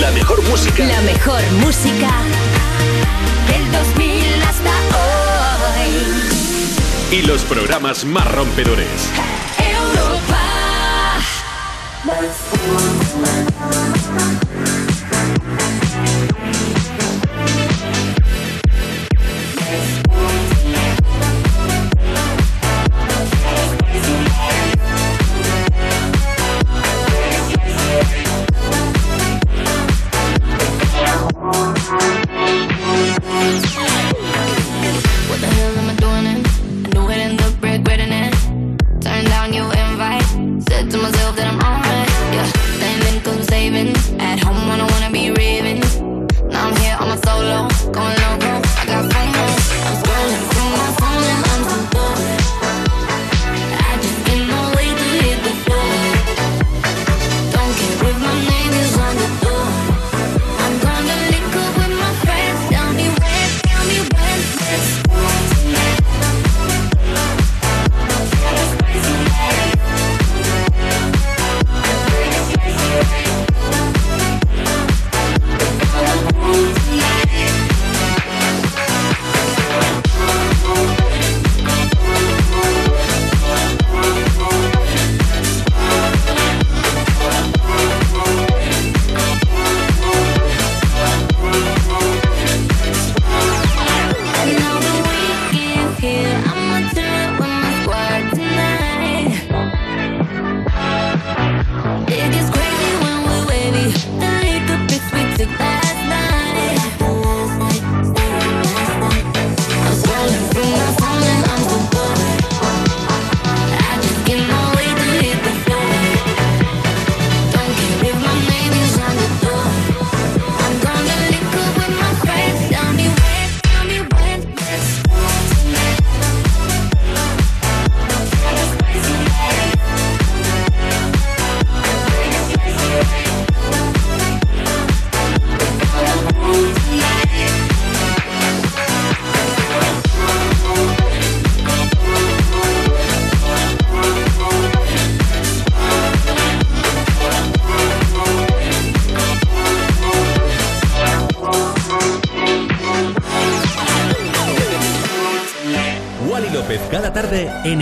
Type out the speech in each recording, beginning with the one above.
La mejor música. La mejor música del 2000 hasta hoy. Y los programas más rompedores. Europa.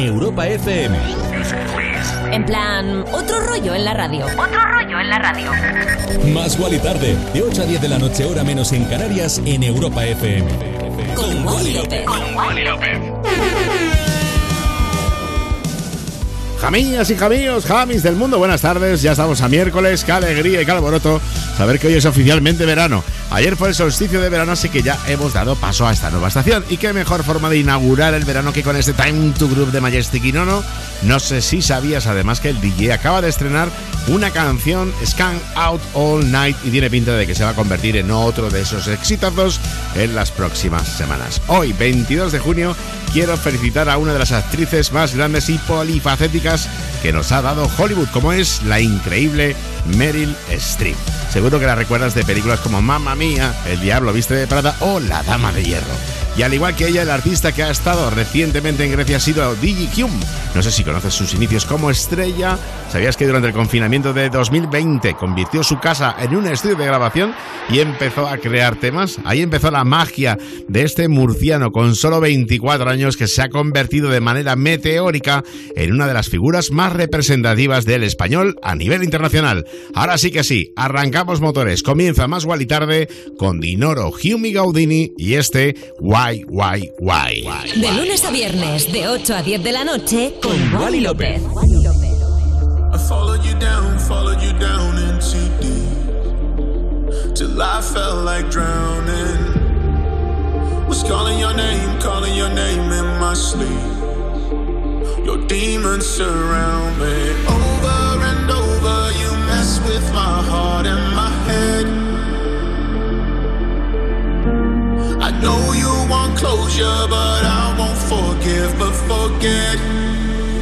Europa FM. En plan, otro rollo en la radio. Otro rollo en la radio. Más Wally tarde, de 8 a 10 de la noche, hora menos en Canarias, en Europa FM. Con Wally López. Jamillas y jamillos, jamis del mundo, buenas tardes. Ya estamos a miércoles, qué alegría y qué alboroto saber que hoy es oficialmente verano. Ayer fue el solsticio de verano, así que ya hemos dado paso a esta nueva estación. Y qué mejor forma de inaugurar el verano que con este Time to Group de Majestic y Nono. No sé si sabías además que el DJ acaba de estrenar una canción, Scan Out All Night, y tiene pinta de que se va a convertir en otro de esos exitazos en las próximas semanas. Hoy, 22 de junio, quiero felicitar a una de las actrices más grandes y polifacéticas que nos ha dado Hollywood, como es la increíble Meryl Streep. Seguro que la recuerdas de películas como Mamma Mía, El Diablo Viste de Prada o La Dama de Hierro. Y al igual que ella, el artista que ha estado recientemente en Grecia ha sido Digi Kyum. No sé si conoces sus inicios como estrella. ¿Sabías que durante el confinamiento de 2020 convirtió su casa en un estudio de grabación y empezó a crear temas? Ahí empezó la magia de este murciano con solo 24 años que se ha convertido de manera meteórica en una de las figuras más representativas del español a nivel internacional. Ahora sí que sí, arrancamos motores. Comienza más igual y tarde con Dinoro, Hume Gaudini y este Why, Why, Why. De lunes a viernes, de 8 a 10 de la noche, con Wally López. I followed you down, you down into deep. Till I felt like drowning. Was calling your name, calling your name in my sleep. Your demons surround me. Over and over, you mess with my heart and my head. I know you want closure, but I won't forgive, but forget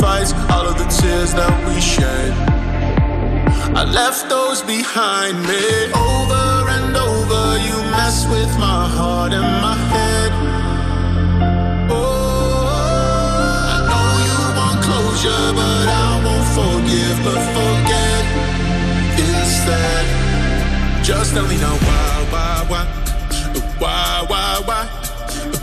fights, all of the tears that we shed. I left those behind me over and over. You mess with my heart and my head. Oh, I know you want closure, but I won't forgive, but forget instead. Just tell me now why, why, why.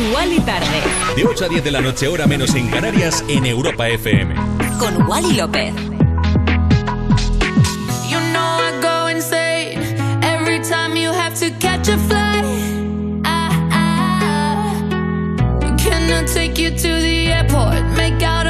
Wally Tarde. De 8 a 10 de la noche, hora menos en Canarias, en Europa FM. Con Wally López. You know I go insane every time you have to catch a flight. I, Can I take you to the airport? Make out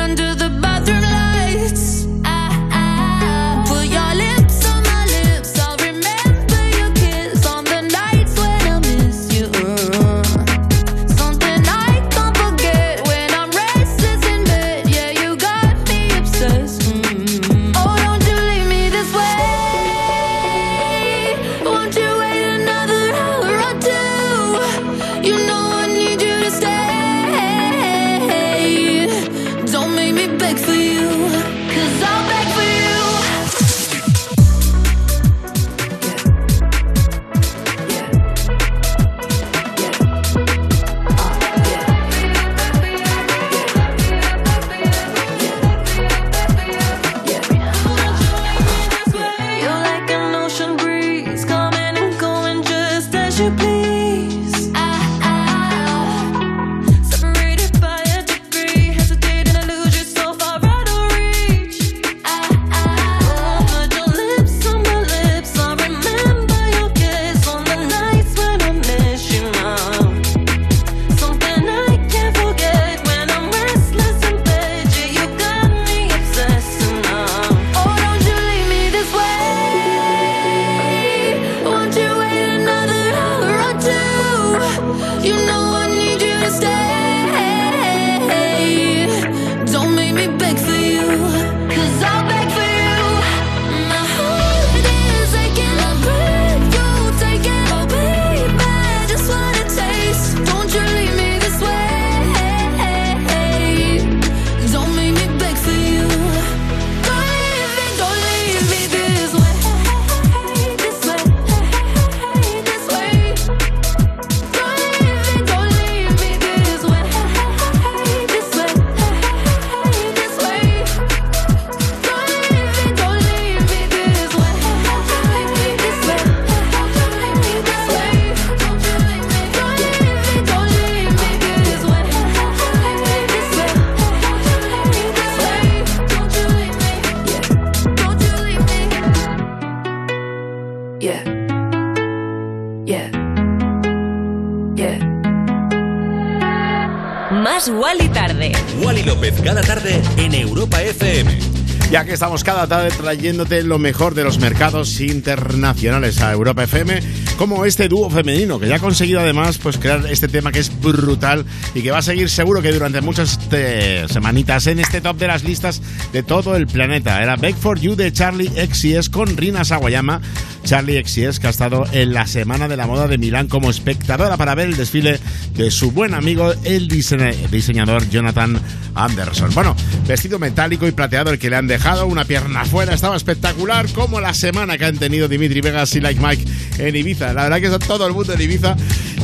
estamos cada tarde trayéndote lo mejor de los mercados internacionales a Europa FM, como este dúo femenino que ya ha conseguido además pues crear este tema que es brutal y que va a seguir seguro que durante muchas eh, semanitas en este top de las listas de todo el planeta. Era Back for You de Charlie XCS con Rina Sawayama. Charlie XCS que ha estado en la Semana de la Moda de Milán como espectadora para ver el desfile de su buen amigo el diseñador Jonathan Anderson. Bueno, vestido metálico y plateado el que le han dejado, una pierna afuera, estaba espectacular, como la semana que han tenido Dimitri Vegas y Like Mike en Ibiza. La verdad que está todo el mundo en Ibiza.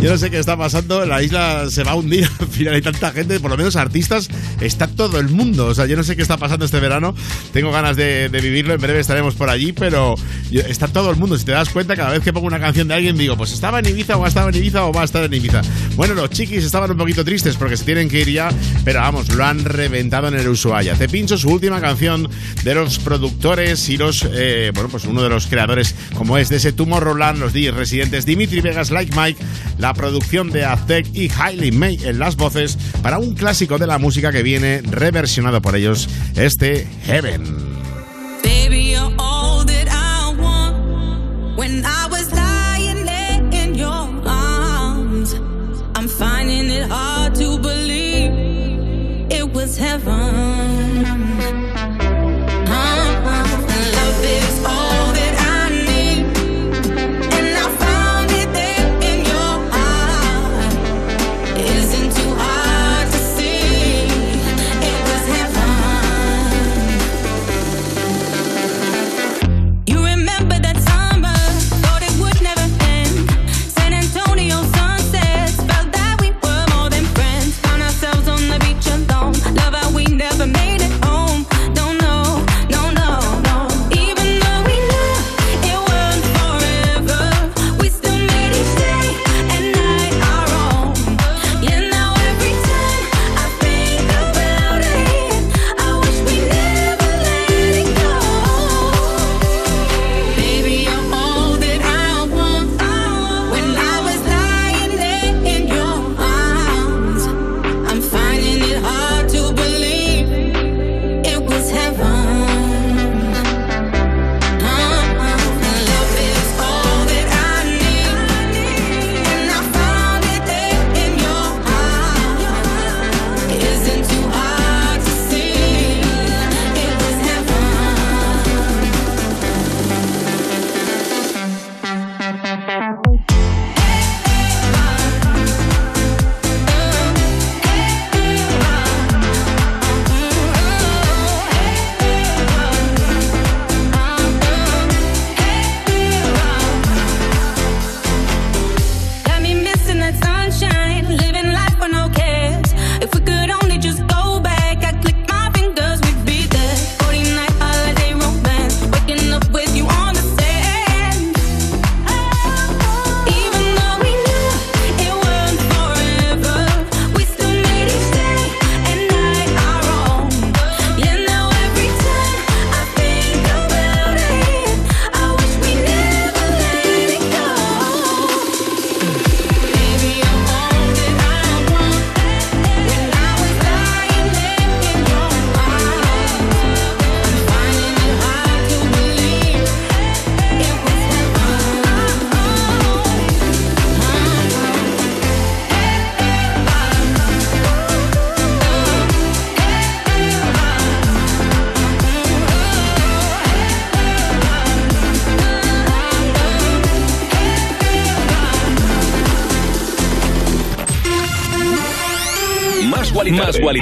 Yo no sé qué está pasando, la isla se va a hundir, al final hay tanta gente, por lo menos artistas, está todo el mundo. O sea, yo no sé qué está pasando este verano, tengo ganas de, vivirlo, en breve estaremos por allí, pero está todo el mundo. Si te das cuenta, cada vez que pongo una canción de alguien digo, pues estaba en Ibiza o ha estado en Ibiza o va a estar en Ibiza. Bueno, los chiquis estaban un poquito tristes porque se tienen que ir ya, pero vamos, lo han reventado en el Ushuaia. Te pincho su última canción de los productores y los, eh, bueno, pues uno de los creadores, como es de ese Tomorrowland, los DJs residentes Dimitri Vegas, Like Mike, la producción de Aztec y Hailey May en las voces para un clásico de la música que viene reversionado por ellos, este Heaven.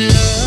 I'm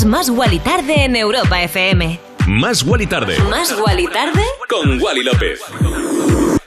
Escuchas Más Wally Tarde en Europa FM. Más Wally Tarde. ¿Más Wally Tarde? Con Wally López.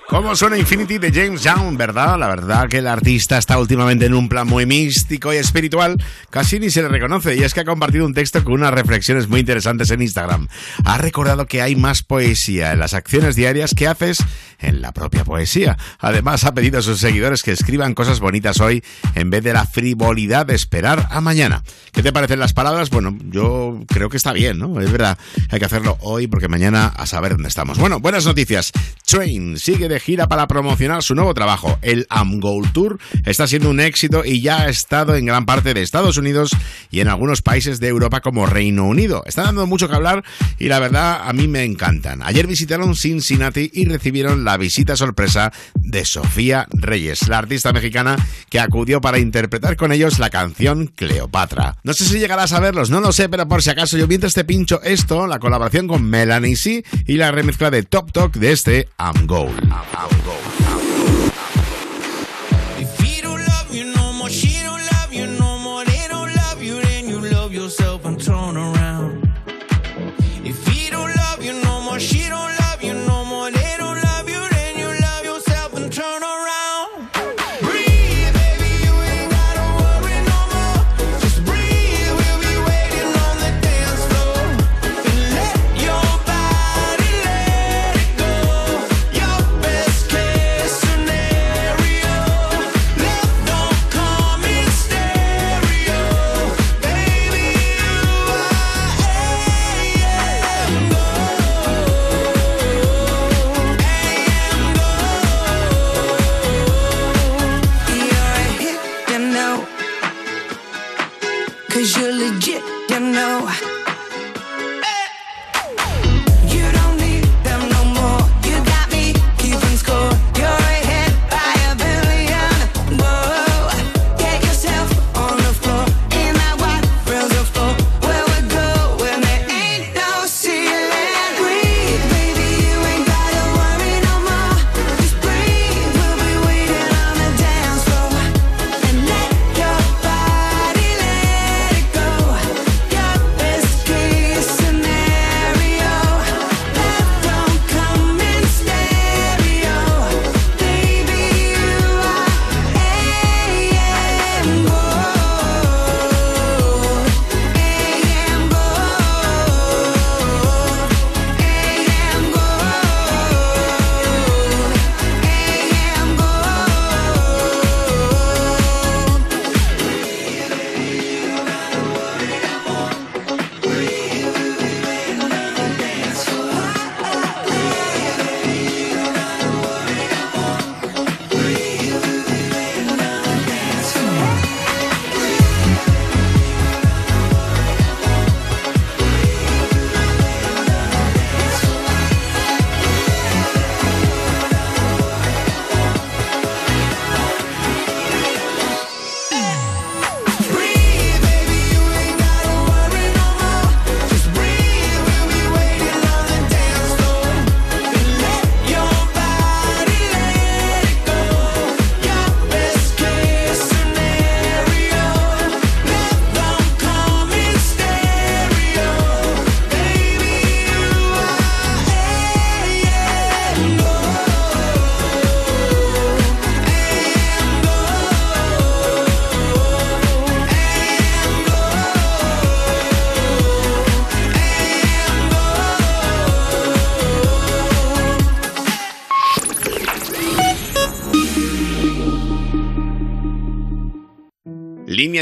¿Cómo suena Infinity de James Young, verdad? La verdad que el artista está últimamente en un plan muy místico y espiritual, casi ni se le reconoce, y es que ha compartido un texto con unas reflexiones muy interesantes en Instagram. Ha recordado que hay más poesía en las acciones diarias que haces en la propia poesía. Además, ha pedido a sus seguidores que escriban cosas bonitas hoy en vez de la frivolidad de esperar a mañana. ¿Qué te parecen las palabras? Bueno, yo creo que está bien, ¿no? Es verdad, hay que hacerlo hoy porque mañana a saber dónde estamos. Bueno, buenas noticias. Train sigue de gira para promocionar su nuevo trabajo. El Am Gold Tour está siendo un éxito y ya ha estado en gran parte de Estados Unidos y en algunos países de Europa como Reino Unido. Está dando mucho que hablar y la verdad a mí me encantan. Ayer visitaron Cincinnati y recibieron la visita sorpresa de Sofía Reyes, la artista mexicana que acudió para interpretar con ellos la canción Cleopatra. No sé si llegarás a verlos, no lo sé, pero por si acaso yo mientras te pincho esto, la colaboración con Melanie C y la remezcla de Top Talk de este I'm Gold. I'm Gold.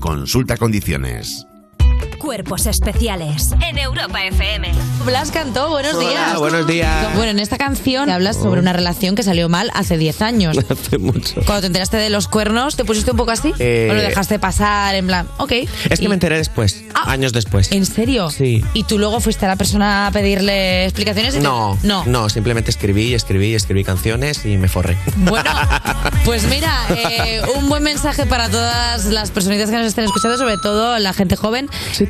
Consulta condiciones. Cuerpos especiales en Europa FM. Blas cantó, buenos días. buenos días. Bueno, en esta canción hablas sobre una relación que salió mal hace 10 años. Hace mucho. Cuando te enteraste de los cuernos, ¿te pusiste un poco así? Eh, ¿O lo dejaste pasar en plan, ok? Es que me enteré después, Ah. años después. ¿En serio? Sí. ¿Y tú luego fuiste a la persona a pedirle explicaciones? y te- No, No. no, simplemente escribí, escribí, escribí canciones y me forré. Bueno, pues mira, eh, un buen mensaje para todas las personitas que nos estén escuchando, sobre todo la gente joven. Si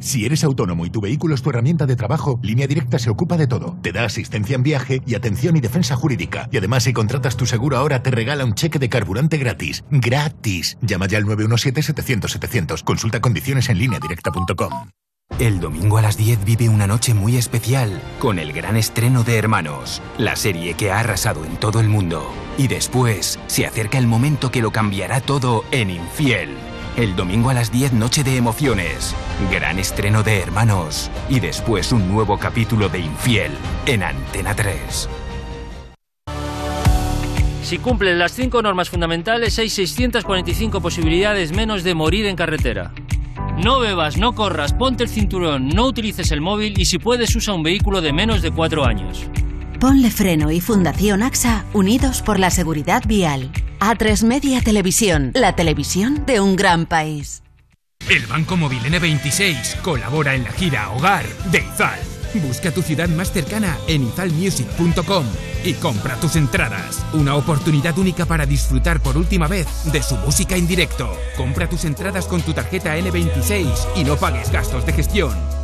Si eres autónomo y tu vehículo es tu herramienta de trabajo, Línea Directa se ocupa de todo. Te da asistencia en viaje y atención y defensa jurídica. Y además, si contratas tu seguro ahora, te regala un cheque de carburante gratis. ¡Gratis! Llama ya al 917-700-700. Consulta condiciones en lineadirecta.com. El domingo a las 10 vive una noche muy especial con el gran estreno de Hermanos, la serie que ha arrasado en todo el mundo. Y después se acerca el momento que lo cambiará todo en Infiel. El domingo a las 10 noche de emociones, gran estreno de Hermanos y después un nuevo capítulo de Infiel en Antena 3. Si cumplen las cinco normas fundamentales, hay 645 posibilidades menos de morir en carretera. No bebas, no corras, ponte el cinturón, no utilices el móvil y si puedes usa un vehículo de menos de cuatro años. Ponle Freno y Fundación AXA unidos por la seguridad vial. A3 Media Televisión, la televisión de un gran país. El Banco Móvil N26 colabora en la gira Hogar de Izal. Busca tu ciudad más cercana en izalmusic.com y compra tus entradas. Una oportunidad única para disfrutar por última vez de su música en directo. Compra tus entradas con tu tarjeta N26 y no pagues gastos de gestión.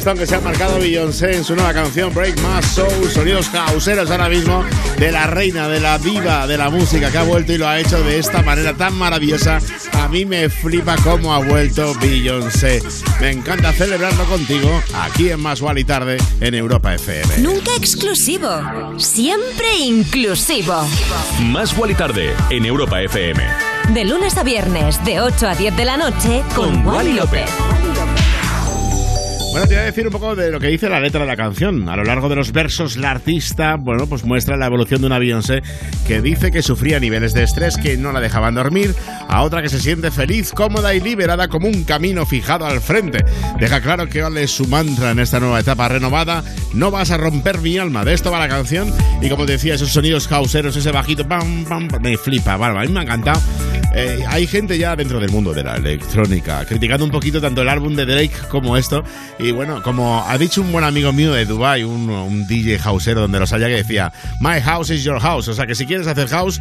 instante se ha marcado Beyoncé en su nueva canción Break My Soul, sonidos causeros ahora mismo de la reina, de la diva de la música que ha vuelto y lo ha hecho de esta manera tan maravillosa. A mí me flipa cómo ha vuelto Beyoncé. Me encanta celebrarlo contigo aquí en Más y Tarde en Europa FM. Nunca exclusivo, siempre inclusivo. Más y Tarde en Europa FM. De lunes a viernes, de 8 a 10 de la noche, con, con Wally López. López. Bueno, te voy a decir un poco de lo que dice la letra de la canción. A lo largo de los versos, la artista, bueno, pues muestra la evolución de una Beyoncé que dice que sufría niveles de estrés que no la dejaban dormir, a otra que se siente feliz, cómoda y liberada como un camino fijado al frente. Deja claro que vale su mantra en esta nueva etapa renovada. No vas a romper mi alma. De esto va la canción. Y como decía, esos sonidos houseeros, ese bajito, pam, pam, me flipa. Bueno, a mí me ha encantado. Eh, hay gente ya dentro del mundo de la electrónica criticando un poquito tanto el álbum de Drake como esto. Y bueno, como ha dicho un buen amigo mío de Dubai, un, un DJ houseero donde los haya que decía, My house is your house. O sea que si quieres hacer house,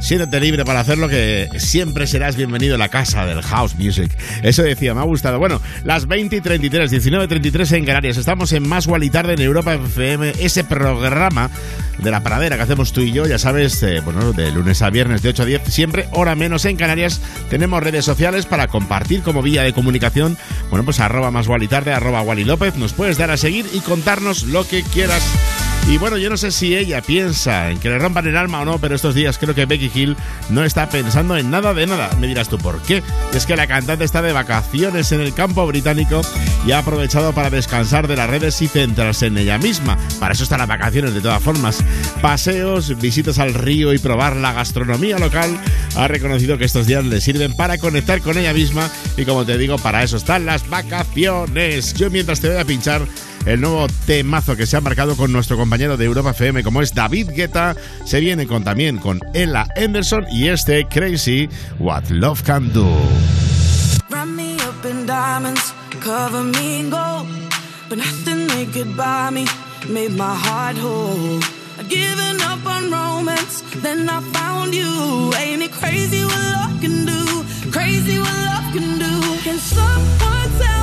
siéntete libre para hacerlo, que siempre serás bienvenido a la casa del house music. Eso decía, me ha gustado. Bueno, las 20 y 33, 19 y 33 en Canarias. Estamos en Más y Tarde en Europa FM, ese programa de la pradera que hacemos tú y yo, ya sabes, eh, bueno, de lunes a viernes de 8 a 10, siempre hora menos en Canarias. Tenemos redes sociales para compartir como vía de comunicación. Bueno, pues arroba más y tarde, arroba Wally López. Nos puedes dar a seguir y contarnos lo que quieras. Y bueno, yo no sé si ella piensa en que le rompan el alma o no, pero estos días creo que Becky Hill no está pensando en nada de nada. Me dirás tú por qué. Es que la cantante está de vacaciones en el campo británico y ha aprovechado para descansar de las redes y centrarse en ella misma. Para eso están las vacaciones de todas formas. Paseos, visitas al río y probar la gastronomía local. Ha reconocido que estos días le sirven para conectar con ella misma y como te digo, para eso están las vacaciones. Yo mientras te voy a pinchar el nuevo temazo que se ha marcado con nuestro compañero de Europa FM como es David Guetta, se viene con también con Ella Anderson y este Crazy What Love Can Do. Wrap me up in diamonds, cover me in gold. But nothing they could buy me made my heart whole. I'd given up on romance, then I found you. Ain't it crazy what love can do? Crazy what love can do. Can someone tell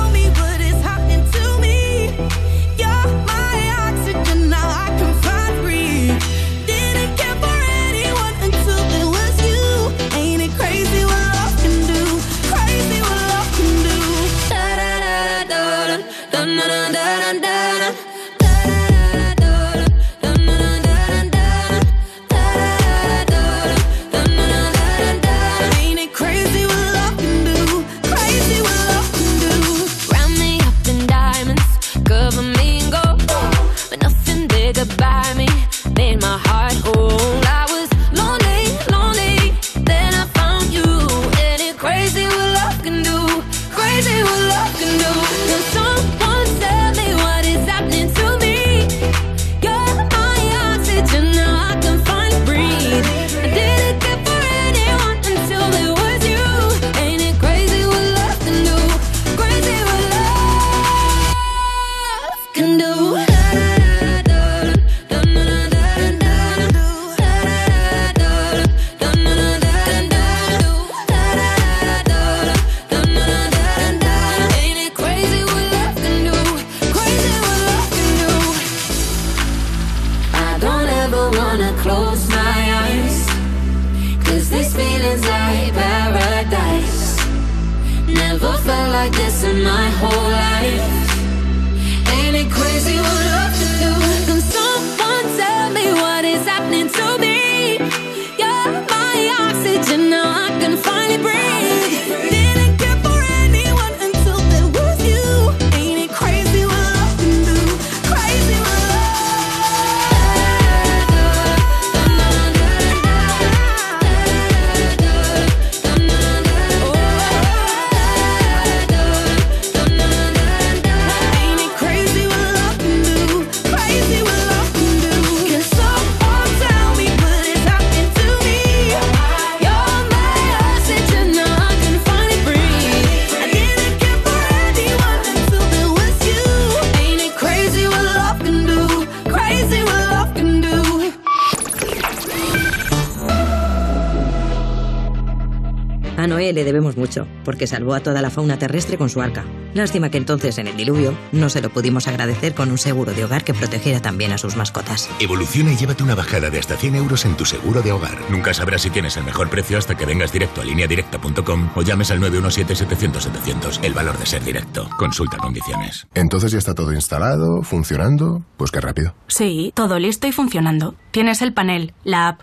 debemos mucho, porque salvó a toda la fauna terrestre con su arca. Lástima que entonces, en el diluvio, no se lo pudimos agradecer con un seguro de hogar que protegiera también a sus mascotas. Evoluciona y llévate una bajada de hasta 100 euros en tu seguro de hogar. Nunca sabrás si tienes el mejor precio hasta que vengas directo a lineadirecta.com o llames al 917-700-700. El valor de ser directo. Consulta condiciones. Entonces ya está todo instalado, funcionando. Pues qué rápido. Sí, todo listo y funcionando. Tienes el panel, la app,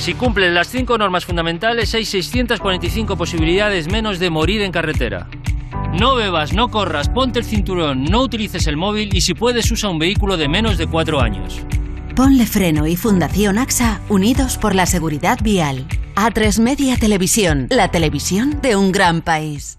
Si cumplen las cinco normas fundamentales, hay 645 posibilidades menos de morir en carretera. No bebas, no corras, ponte el cinturón, no utilices el móvil y si puedes usa un vehículo de menos de cuatro años. Ponle Freno y Fundación AXA unidos por la seguridad vial. A3 Media Televisión, la televisión de un gran país.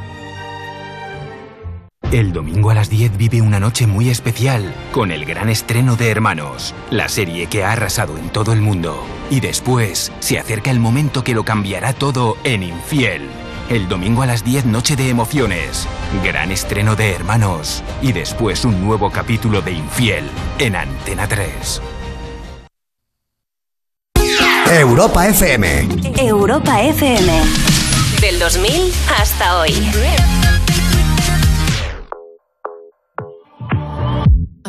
El domingo a las 10 vive una noche muy especial con el gran estreno de Hermanos, la serie que ha arrasado en todo el mundo. Y después se acerca el momento que lo cambiará todo en Infiel. El domingo a las 10 noche de emociones, gran estreno de Hermanos y después un nuevo capítulo de Infiel en Antena 3. Europa FM. Europa FM. Del 2000 hasta hoy.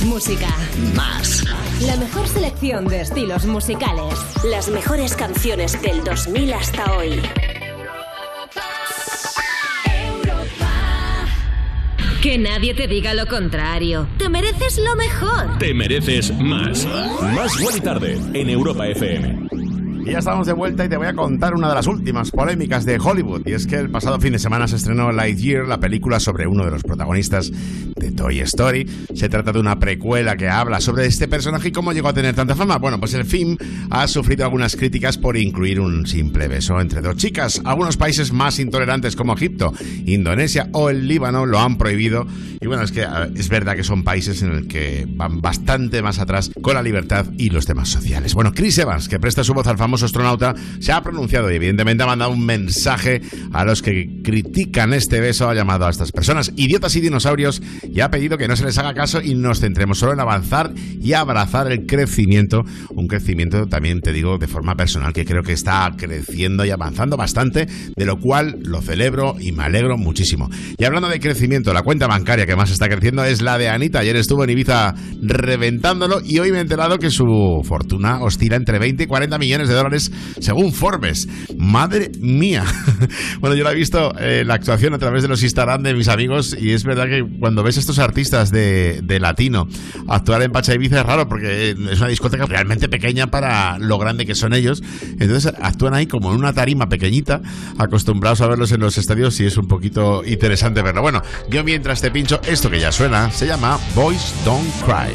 Más música. Más. La mejor selección de estilos musicales. Las mejores canciones del 2000 hasta hoy. Que nadie te diga lo contrario. Te mereces lo mejor. Te mereces más. Más y tarde en Europa FM. Ya estamos de vuelta y te voy a contar una de las últimas polémicas de Hollywood. Y es que el pasado fin de semana se estrenó Lightyear, la película sobre uno de los protagonistas de Toy Story. Se trata de una precuela que habla sobre este personaje y cómo llegó a tener tanta fama. Bueno, pues el film ha sufrido algunas críticas por incluir un simple beso entre dos chicas. Algunos países más intolerantes como Egipto, Indonesia o el Líbano lo han prohibido. Y bueno, es que es verdad que son países en el que van bastante más atrás con la libertad y los temas sociales. Bueno, Chris Evans, que presta su voz al famoso astronauta, se ha pronunciado y evidentemente ha mandado un mensaje a los que critican este beso, ha llamado a estas personas idiotas y dinosaurios y ha pedido que no se les haga caso y nos centremos solo en avanzar y abrazar el crecimiento, un crecimiento también te digo de forma personal que creo que está creciendo y avanzando bastante, de lo cual lo celebro y me alegro muchísimo. Y hablando de crecimiento, la cuenta bancaria que más está creciendo es la de Anita. Ayer estuvo en Ibiza reventándolo y hoy me he enterado que su fortuna oscila entre 20 y 40 millones de Más según Forbes. Madre mía. Bueno, yo la he visto eh, la actuación a través de los Instagram de mis amigos y es verdad que cuando ves a estos artistas de, de latino actuar en Pacha Ibiza es raro porque es una discoteca realmente pequeña para lo grande que son ellos. Entonces actúan ahí como en una tarima pequeñita, acostumbrados a verlos en los estadios y es un poquito interesante verlo. Bueno, yo mientras te pincho esto que ya suena, se llama Boys Boys Don't Cry.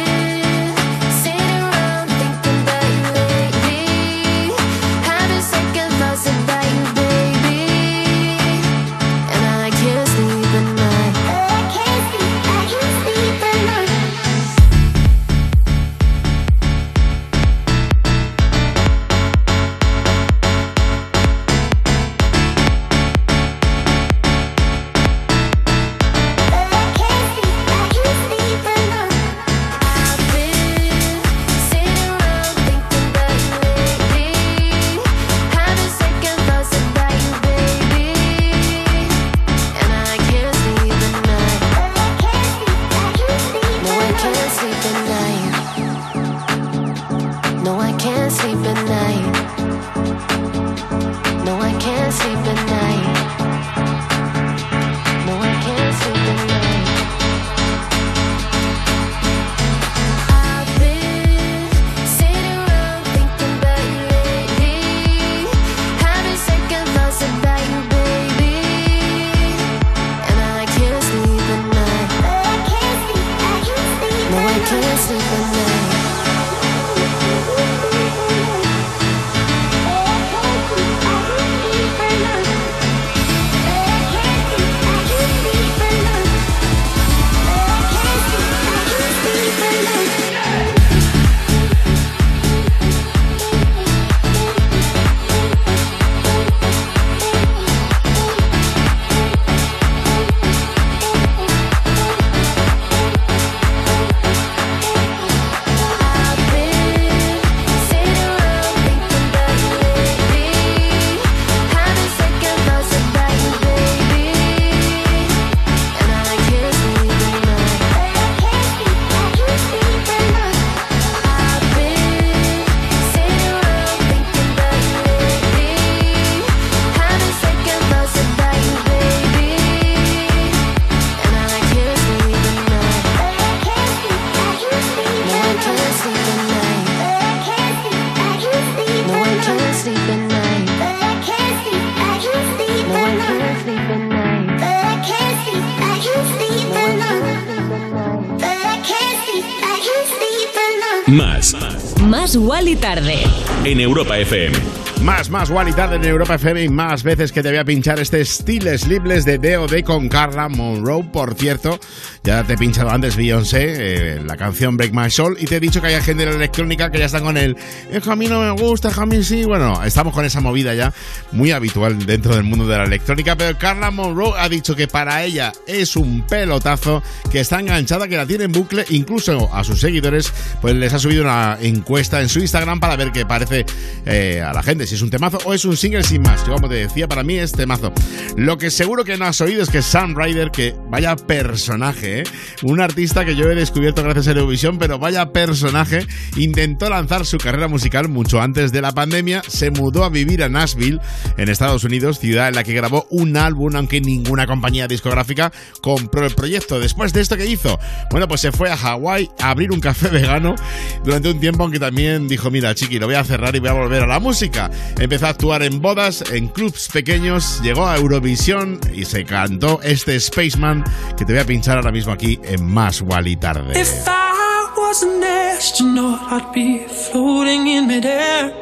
Tarde. En Europa FM. Más, más, Wally tarde en Europa FM y más veces que te voy a pinchar este Steel Sleepless de D.O.D. con Carla Monroe. Por cierto, ya te he pinchado antes Beyoncé, eh, la canción Break My Soul, y te he dicho que hay gente de la electrónica que ya están con el es que a mí no me gusta, es a mí sí. Bueno, estamos con esa movida ya muy habitual dentro del mundo de la electrónica, pero Carla Monroe ha dicho que para ella es un pelotazo, que está enganchada, que la tiene en bucle, incluso a sus seguidores, pues les ha subido una encuesta en su Instagram para ver qué parece eh, a la gente si es un temazo o es un single sin más. Yo, como te decía, para mí es temazo. Lo que seguro que no has oído es que Sam Ryder, que vaya personaje, ¿eh? un artista que yo he descubierto gracias a Eurovisión, pero vaya personaje, intentó lanzar su carrera musical mucho antes de la pandemia, se mudó a vivir a Nashville, en Estados Unidos, ciudad en la que grabó un álbum, aunque ninguna compañía discográfica compró el proyecto. Después de esto, ¿qué hizo? Bueno, pues se fue a Hawái a abrir un café vegano durante un tiempo, aunque también dijo, mira, chiqui, lo voy a cerrar y voy a volver a la música. Empezó a actuar en bodas, en clubs pequeños, llegó a Eurovisión y se cantó este Spaceman que te voy a pinchar ahora mismo aquí en Más Tarde. If I was an astronaut, I'd be floating in midair.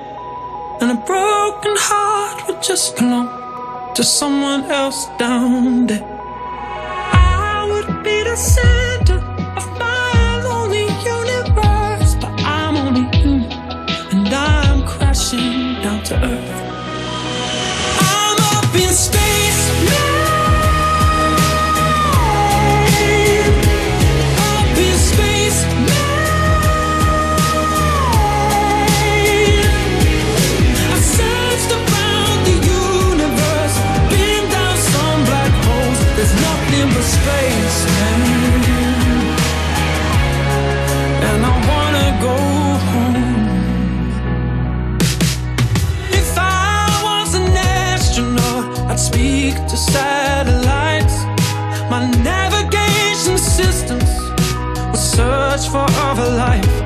And a broken heart would just belong to someone else down there. I would be the center for other life.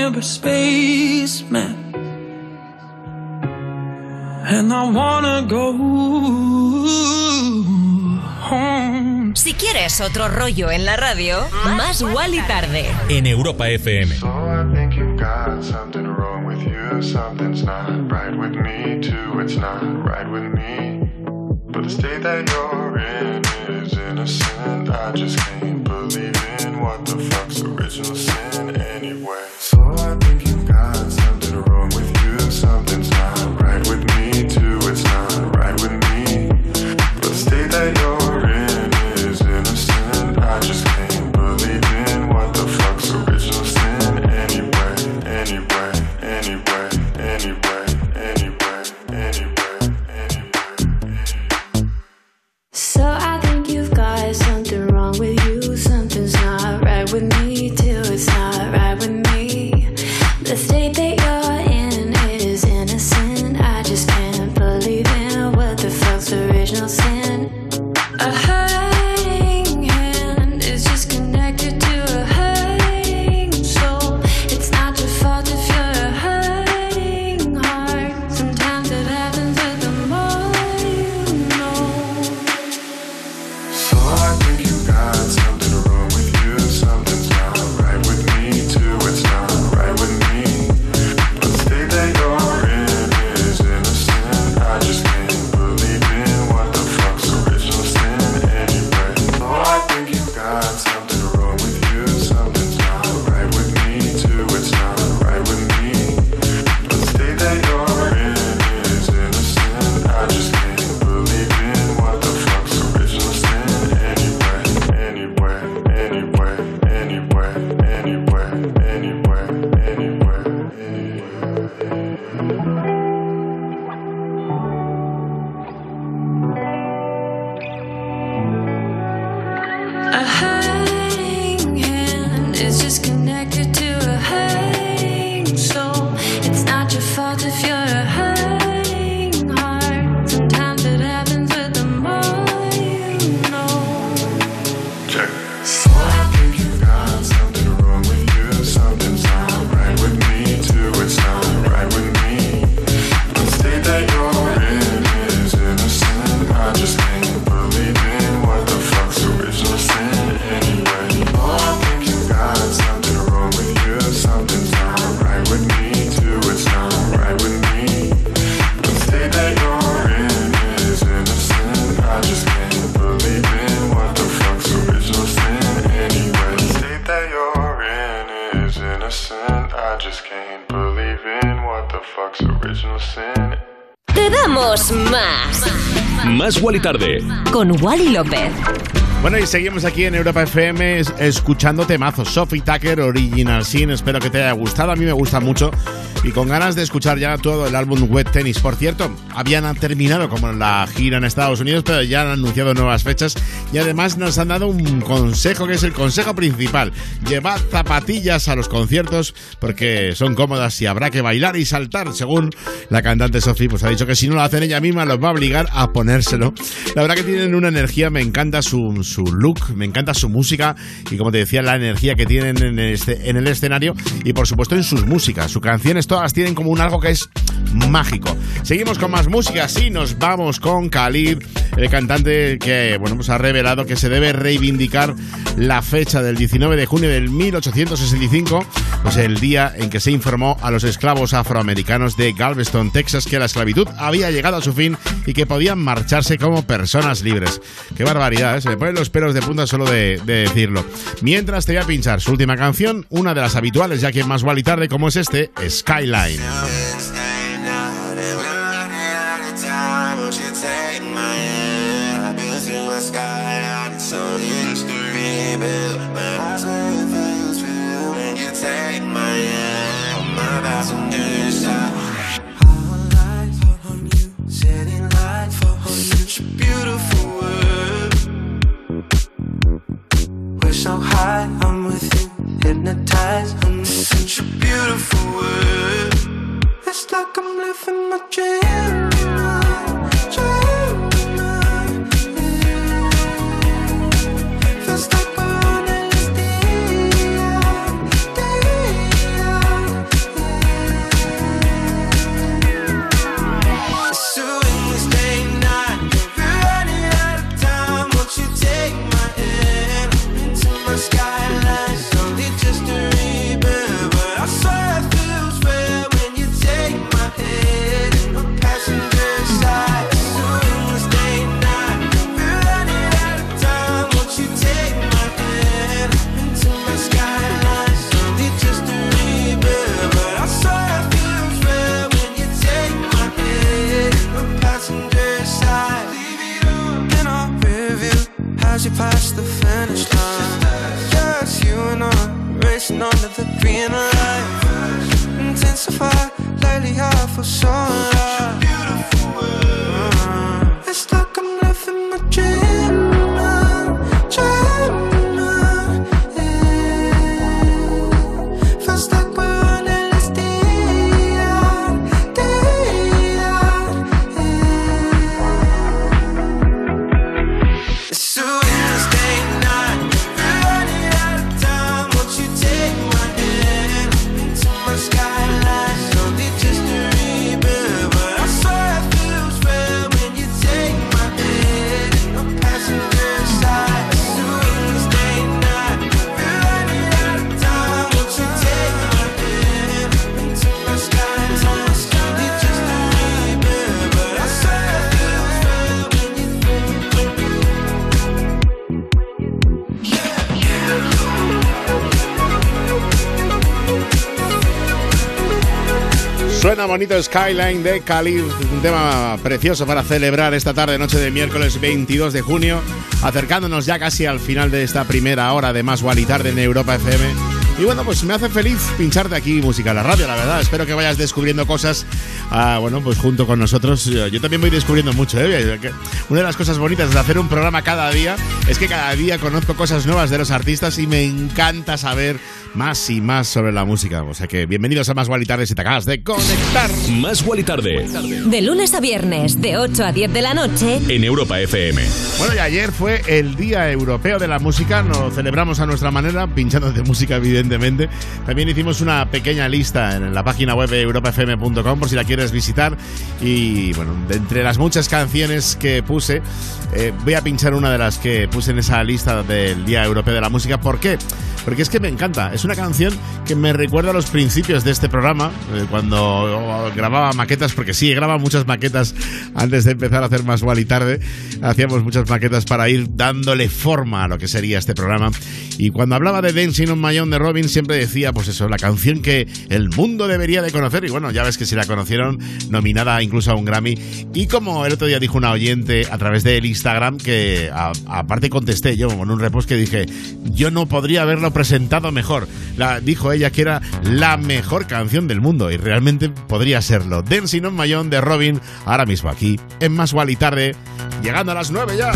Nothing but space, man. And I wanna go home. Si quieres otro rollo en la radio, Más Wally tarde. En Europa FM. I think you've got something wrong with you. Something's not right with me, too. It's not right with me. But the state that you're in Wally Tarde. Con Wally López. Bueno, y seguimos aquí en Europa FM es- escuchando temazos. Sophie Tucker, Original Sin. Espero que te haya gustado. A mí me gusta mucho. Y con ganas de escuchar ya todo el álbum Wet Tennis. Por cierto, habían terminado como la gira en Estados Unidos, pero ya han anunciado nuevas fechas. Y además nos han dado un consejo que es el consejo principal. Llevad zapatillas a los conciertos porque son cómodas y habrá que bailar y saltar. Según la cantante Sophie, pues ha dicho que si no lo hacen ella misma, los va a obligar a ponérselo. La verdad que tienen una energía, me encanta su, su look, me encanta su música y como te decía, la energía que tienen en en el escenario y por supuesto en sus músicas. Sus canciones todas tienen como un algo que es mágico. Seguimos con más música, sí, nos vamos con Khalid, el cantante que bueno, pues ha revelado que se debe reivindicar la fecha del 19 de junio del 1865, pues el día en que se informó a los esclavos afroamericanos de Galveston, Texas, que la esclavitud había llegado a su fin y que podían marcharse como personas libres. Qué barbaridad, ¿eh? se me ponen los pelos de punta solo de, de decirlo. Mientras te voy a pinchar su última canción, una de las habituales, ya que más vale tarde, como es este, Skyline. I'm with you, hypnotized. I'm such a beautiful world. It's like I'm living my dream. Racing under the green light. Intensify lately, I feel so alive. Bonito Skyline de Khalid, un tema precioso para celebrar esta tarde noche de miércoles 22 de junio, acercándonos ya casi al final de esta primera hora de Más y Tarde en Europa FM. Y bueno, pues me hace feliz pincharte aquí música en la radio, la verdad. Espero que vayas descubriendo cosas, ah, bueno, pues junto con nosotros. Yo yo también voy descubriendo mucho, ¿eh? Una de las cosas bonitas de hacer un programa cada día es que cada día conozco cosas nuevas de los artistas y me encanta saber más y más sobre la música. O sea que bienvenidos a Más Gual y Tarde si te acabas de conectar. Más Wally Tarde. De lunes a viernes, de 8 a 10 de la noche. En Europa FM. Bueno, y ayer fue el Día Europeo de la Música, lo celebramos a nuestra manera, pinchando de música evidentemente. También hicimos una pequeña lista en la página web europafm.com por si la quieres visitar. Y bueno, de entre las muchas canciones que puse, eh, voy a pinchar una de las que puse en esa lista del Día Europeo de la Música. ¿Por qué? porque es que me encanta. Es una canción que me recuerda a los principios de este programa, eh, cuando grababa maquetas, porque sí, grababa muchas maquetas antes de empezar a hacer más y tarde. Hacíamos muchas maquetas para ir dándole forma a lo que sería este programa. Y cuando hablaba de Dancing on My Own de Robin, siempre decía, pues eso, la canción que el mundo debería de conocer. Y bueno, ya ves que si la conocieron, nominada incluso a un Grammy. Y como el otro día dijo una oyente a través del Instagram, que aparte contesté yo con un repost que dije, yo no podría haberlo presentado mejor. La, dijo ella que era la mejor canción del mundo y realmente podría serlo. Dancing on Own de Robin, ahora mismo aquí, en Más y Tarde, llegando a las 9 ya.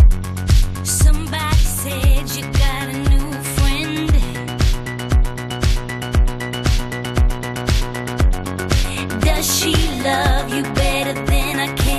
Love you better than I can?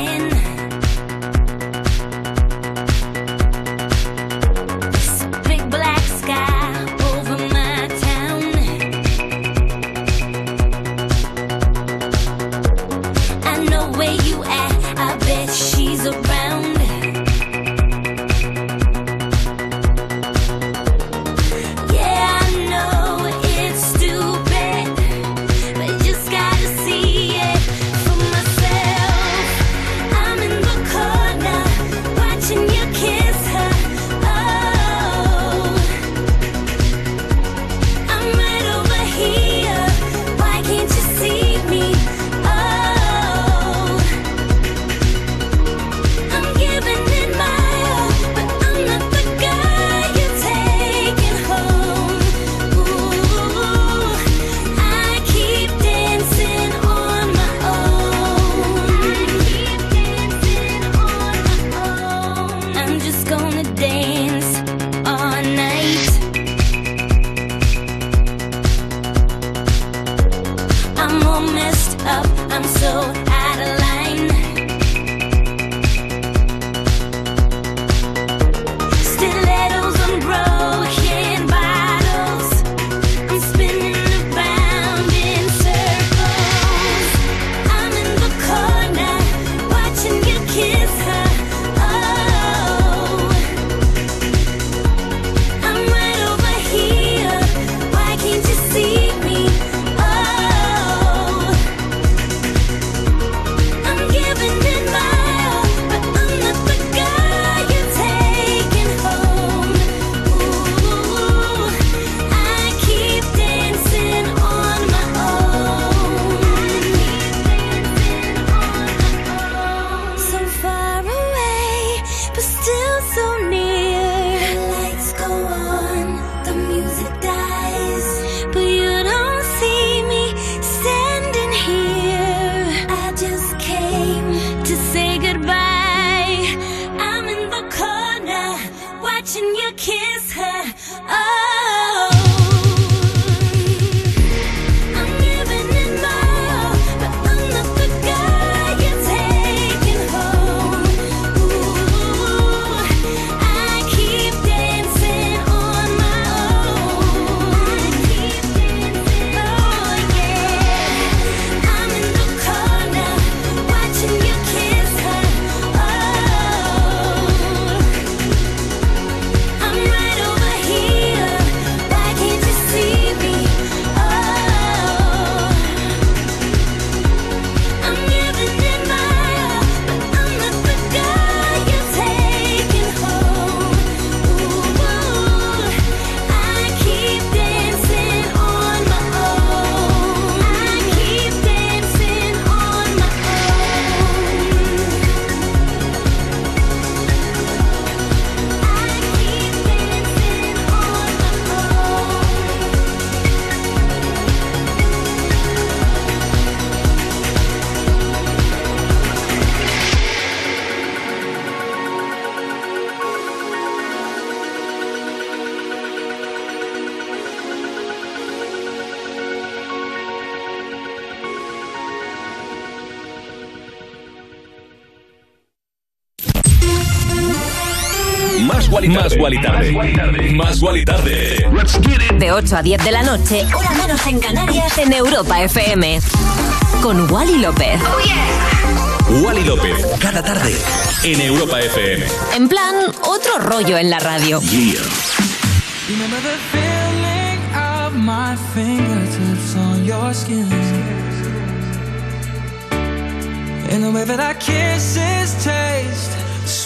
Guali Más Guali Tarde. Más Guali Tarde. De 8 a 10 de la noche, hora menos en Canarias, en Europa FM. Con Wally López. Wally López. Cada tarde. En Europa FM. En plan, otro rollo en la radio. Remember the feeling my fingertips on your skin. And the way that our kisses taste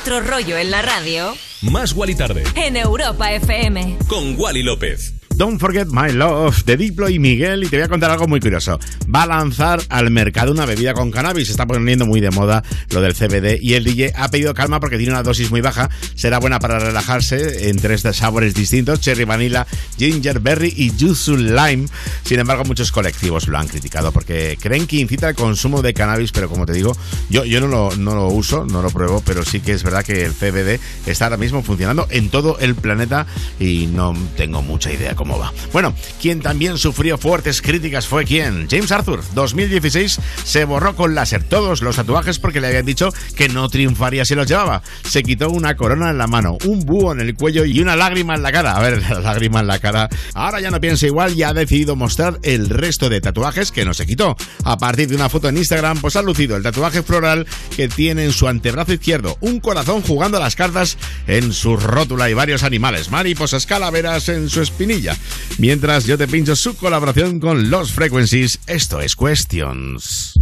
Otro rollo en la radio, Más Wally tarde. en Europa FM. Con Wally López. Don't Forget My Love de Diplo y Miguel y te voy a contar algo muy curioso. Va a lanzar al mercado una bebida con cannabis. Se está poniendo muy de moda lo del CBD y el DJ ha pedido calma porque tiene una dosis muy baja. Será buena para relajarse en tres sabores distintos, cherry vanilla, ginger berry y yuzu lime. Sin embargo, muchos colectivos lo han criticado porque creen que incita al consumo de cannabis, pero como te digo, yo, yo no, lo, no lo uso, no lo pruebo, pero sí que es verdad que el CBD está ahora mismo funcionando en todo el planeta y no tengo mucha idea cómo va. Bueno, quien también sufrió fuertes críticas fue quién? James Arthur. 2016 se borró con láser todos los tatuajes porque le habían dicho que no triunfaría si los llevaba. Se quitó una corona en la mano, un búho en el cuello y una lágrima en la cara. A ver, la lágrima en la cara. Ahora ya no piensa igual y ha decidido mostrar el resto de tatuajes que no se quitó. A partir de una foto en Instagram, pues ha lucido el tatuaje floral que tiene en su antebrazo izquierdo, un corazón jugando a las cartas en su rótula y varios animales, mariposas calaveras en su espinilla. Mientras yo te pincho su colaboración con Los Frequencies, esto es Questions.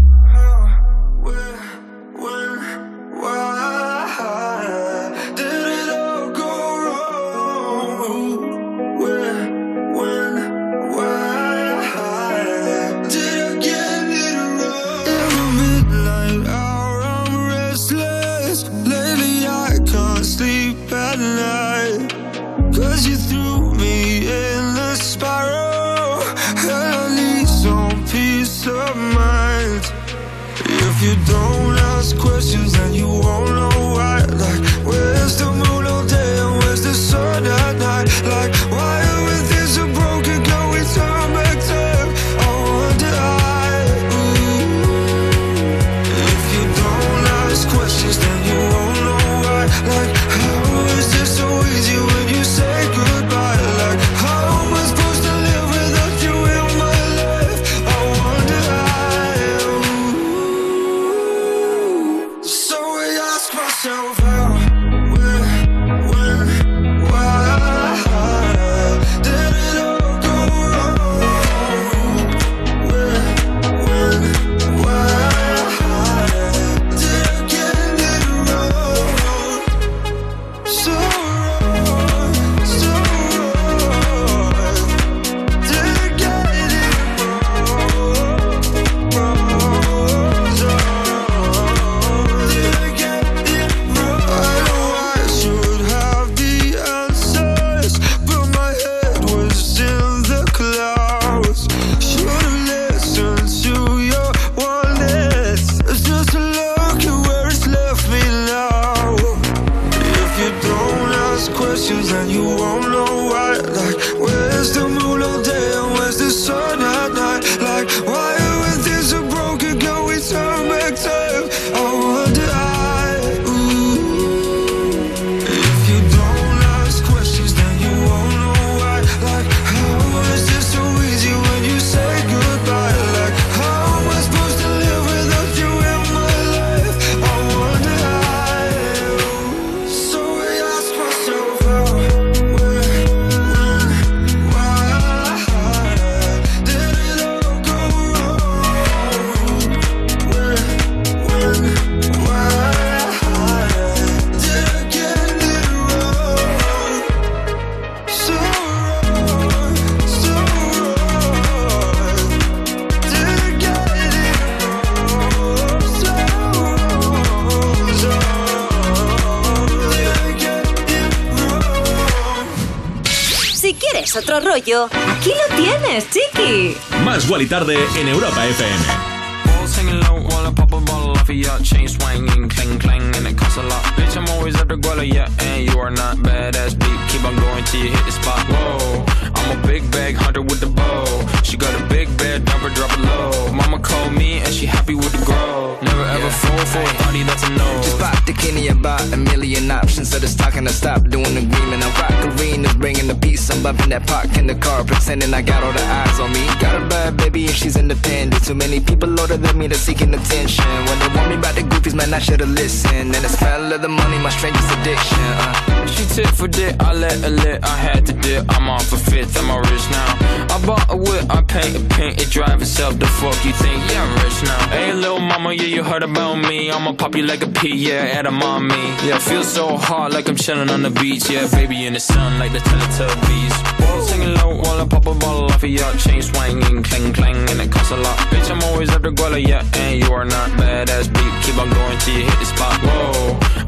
Questions, then you won't know otro rollo, aquí lo tienes, chiqui. Más Wally Tarde en Europa FM. Balls hanging low while I pop a bottle off of your chain swinging, clang clang, and it costs a lot. Bitch, I'm always at the guala, yeah, and you are not badass beat. Keep on going till you hit the spot. Whoa, I'm a big bag hunter with the bow. She got a big bed, never drop it low. Mama called me and she happy with the grow. Never ever fall for a thotty, that's a no. Just bought the Kenny about a million options. So the stock and I stop doing the agreement. I'm rock arenas, bringing the peace. I'm bumping that park in the car, pretending I got all the eyes on me. Got a bad baby and she's independent. Too many people older than me that's seeking attention. When they want me about the goofies, man, I should've listened. And the smell of the money, my strangest addiction. Uh. She tit for dick, I let her lit, I had to dip. I'm off a fifth, I'm all rich now. I bought a whip, I paint a paint, it drive itself. The fuck you think? Yeah, I'm rich now. Hey, little mama, yeah, you heard about me. I'ma pop you like a pea, yeah, at a mommy. Yeah, feel so hot like I'm chilling on the beach. Yeah, baby in the sun like the Teletubbies. Balls singing low while I pop a bottle off of your chain swinging, clang clang, and it costs a lot. Bitch, I'm always at the guala, yeah, and you are not badass beat. Keep on going till you hit the spot. Whoa,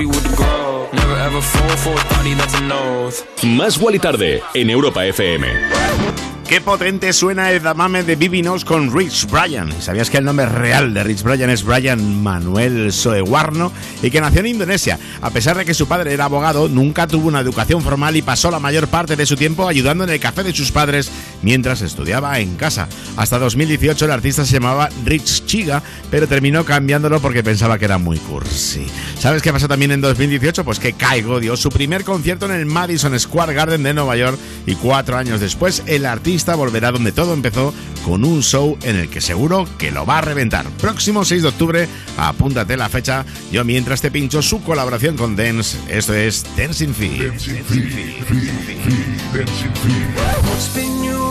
with the grow. Never ever fall for a that's a no. Más Wally Tarde en Europa FM. Qué potente suena el damame de Bibi Knows con Rich Bryan. ¿Y ¿Sabías que el nombre real de Rich Bryan es Brian Manuel Soewarno y que nació en Indonesia? A pesar de que su padre era abogado, nunca tuvo una educación formal y pasó la mayor parte de su tiempo ayudando en el café de sus padres mientras estudiaba en casa. Hasta 2018 el artista se llamaba Rich Chiga, pero terminó cambiándolo porque pensaba que era muy cursi. ¿Sabes qué pasó también en 2018? Pues que Caigo dio su primer concierto en el Madison Square Garden de Nueva York y cuatro años después el artista volverá donde todo empezó con un show en el que seguro que lo va a reventar. Próximo 6 de octubre, apúntate la fecha. Yo mientras te pincho su colaboración con Dance, esto es Dancing Fee. Spin you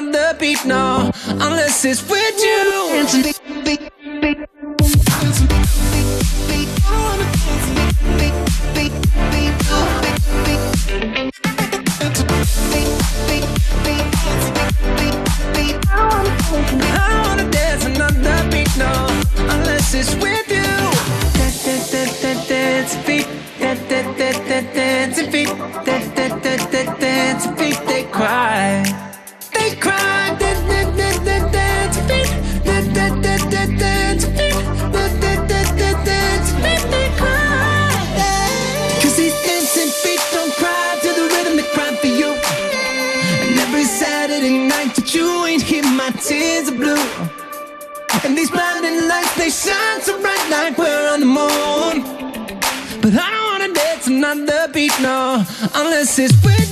another beat, no, unless it's with you. Dance another beat, no, unless it's with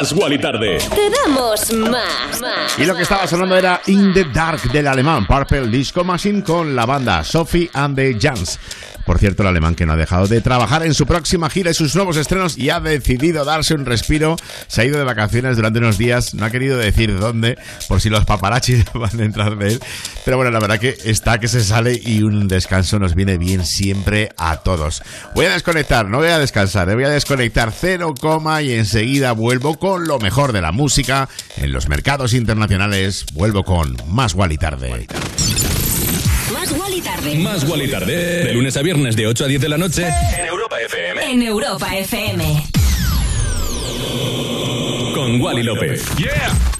Más. Wally Tarde. Te damos más. más. Y lo que estaba sonando era In the Dark del alemán Purple Disco Machine con la banda Sophie and the Jans. Por cierto, el alemán que no ha dejado de trabajar en su próxima gira y sus nuevos estrenos y ha decidido darse un respiro. Se ha ido de vacaciones durante unos días, no ha querido decir dónde, por si los paparazzis van a entrar de él. Pero bueno, la verdad que está que se sale y un descanso nos viene bien siempre a todos. Voy a desconectar, no voy a descansar, eh, voy a desconectar cero coma y enseguida vuelvo con lo mejor de la música en los mercados internacionales. Vuelvo con más Wally Tarde. Más Wally tarde. Más Wally Tarde. De lunes a viernes de 8 a 10 de la noche en Europa FM. En Europa FM. Con Wally López. Yeah.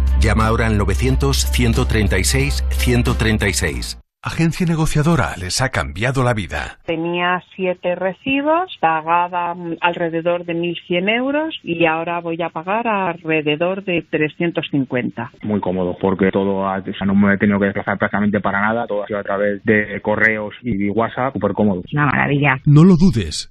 Llama ahora al 900-136-136. Agencia negociadora les ha cambiado la vida. Tenía siete recibos, pagaba alrededor de 1.100 euros y ahora voy a pagar alrededor de 350. muy cómodo porque todo ha- o sea, no me he tenido que desplazar prácticamente para nada, todo ha sido a través de correos y WhatsApp, súper cómodo. Una maravilla. No lo dudes.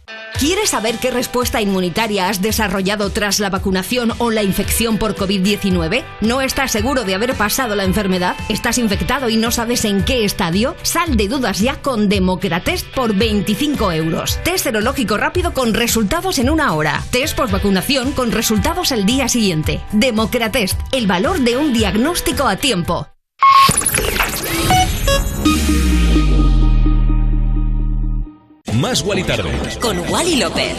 ¿Quieres saber qué respuesta inmunitaria has desarrollado tras la vacunación o la infección por COVID-19? ¿No estás seguro de haber pasado la enfermedad? ¿Estás infectado y no sabes en qué estadio? Sal de dudas ya con Democratest por 25 euros. Test serológico rápido con resultados en una hora. Test vacunación con resultados el día siguiente. Democratest, el valor de un diagnóstico a tiempo. Más Wally Tarde. Con Wally López.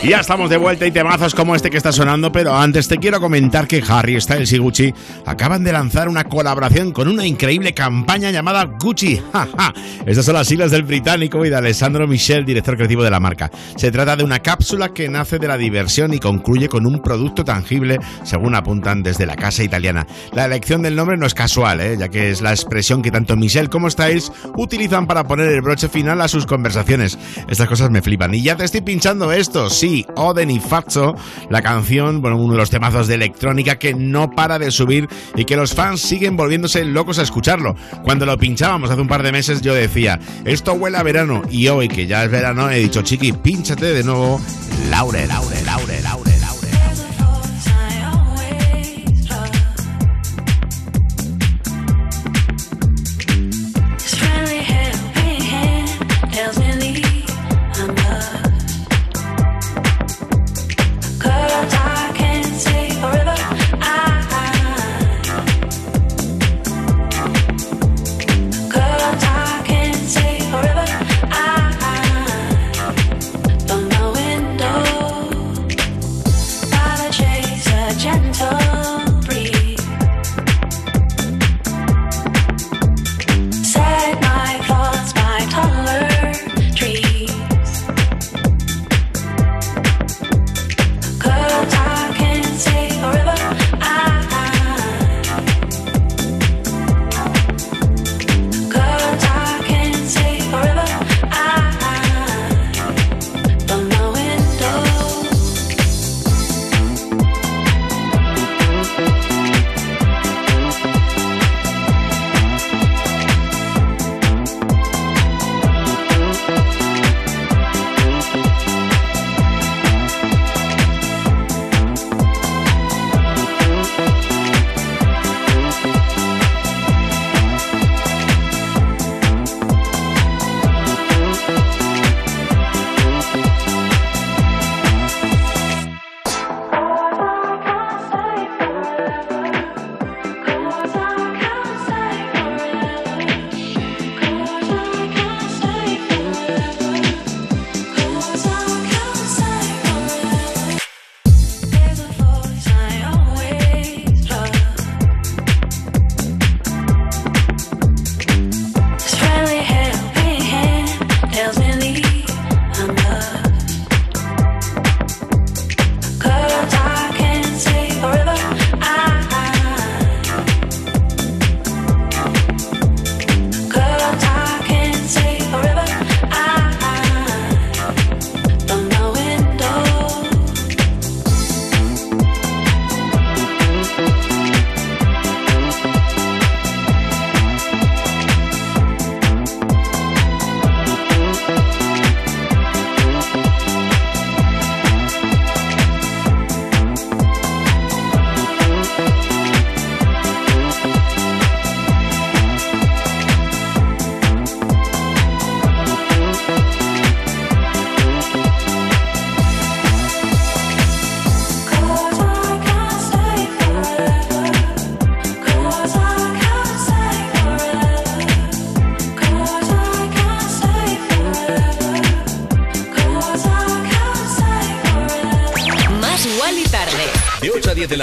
Y ya estamos de vuelta y temazos como este que está sonando, pero antes te quiero comentar que Harry Styles y Gucci acaban de lanzar una colaboración con una increíble campaña llamada Gucci. Ja, ja. Estas son las siglas del británico y de Alessandro Michel, director creativo de la marca. Se trata de una cápsula que nace de la diversión y concluye con un producto tangible, según apuntan desde la casa italiana. La elección del nombre no es casual, ¿eh? ya que es la expresión que tanto Michel como Styles utilizan para poner el broche final a sus conversaciones. Estas cosas me flipan. Y ya te estoy pinchando esto, sí, Oden y Faccio, la canción, bueno, uno de los temazos de electrónica que no para de subir y que los fans siguen volviéndose locos a escucharlo. Cuando lo pinchábamos hace un par de meses yo decía, esto huele a verano y hoy que ya es verano he dicho, chiqui, pínchate de nuevo Laure, Laure, Laure, Laure.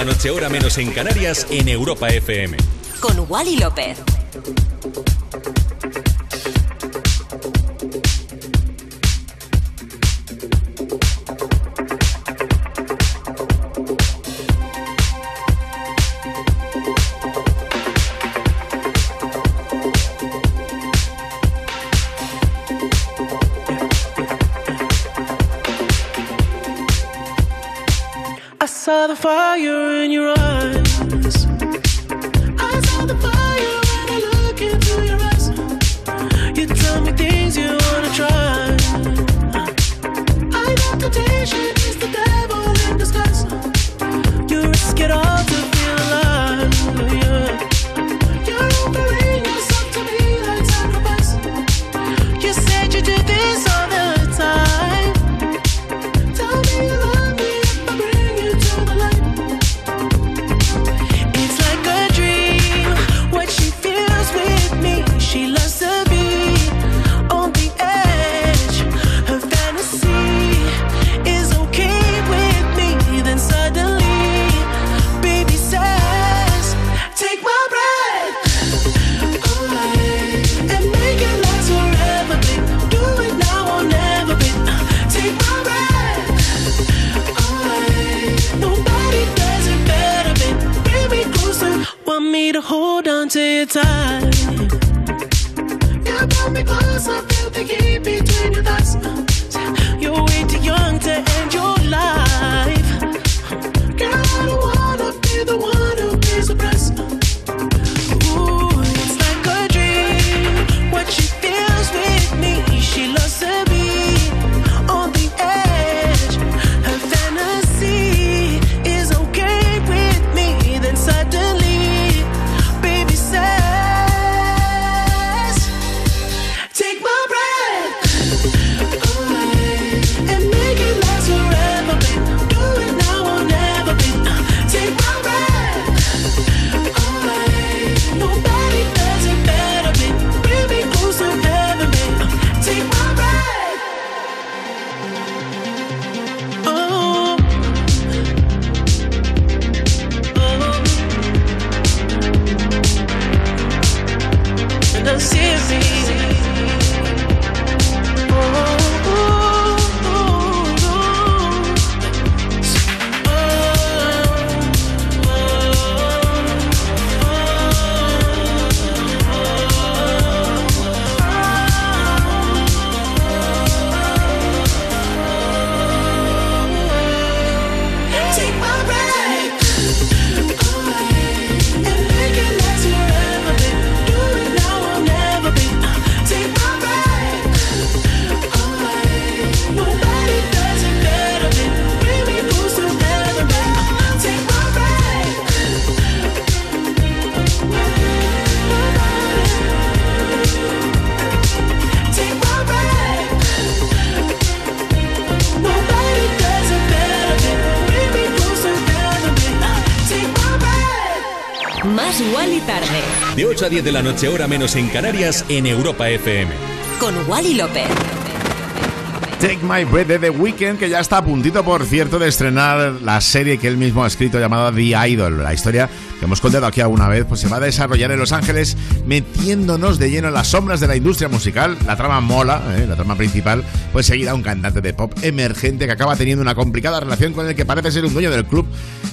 8 a 10 de la noche, hora menos en Canarias, en Europa FM. Con Wally López. The fire in your eyes. A 10 de la noche, hora menos en Canarias, en Europa FM. Con Wally López. Take My Breath de The Weeknd, que ya está a puntito, por cierto, de estrenar la serie que él mismo ha escrito llamada The Idol. La historia que hemos contado aquí alguna vez, pues se va a desarrollar en Los Ángeles, metiéndonos de lleno en las sombras de la industria musical. La trama mola, ¿eh? la trama principal, pues seguirá un cantante de pop emergente que acaba teniendo una complicada relación con el que parece ser un dueño del club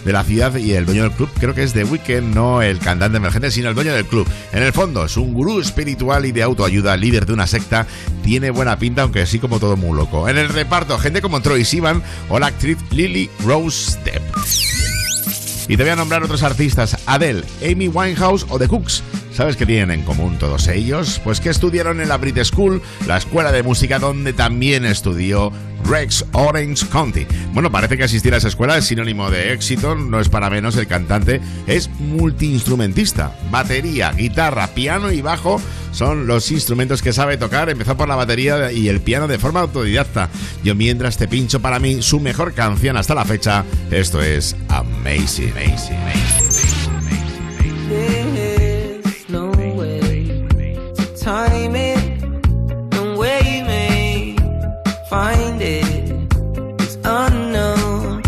de la ciudad y el dueño del club creo que es The Weeknd, no el cantante emergente, sino el dueño del club. En el fondo es un gurú espiritual y de autoayuda, líder de una secta, tiene buena pinta, aunque así como todo muy loco. En el reparto, gente como Troy Sivan o la actriz Lily Rose Depp. Y te voy a nombrar otros artistas, Adele, Amy Winehouse o The Cooks. ¿Sabes qué tienen en común todos ellos? Pues que estudiaron en la Brit School, la escuela de música donde también estudió Rex Orange County. Bueno, parece que asistir a esa escuela es sinónimo de éxito, no es para menos, el cantante es multiinstrumentista. Batería, guitarra, piano y bajo son los instrumentos que sabe tocar. Empezó por la batería y el piano de forma autodidacta. Yo mientras te pincho para mí su mejor canción hasta la fecha, esto es Amazing, Amazing, Amazing. find it is unknown.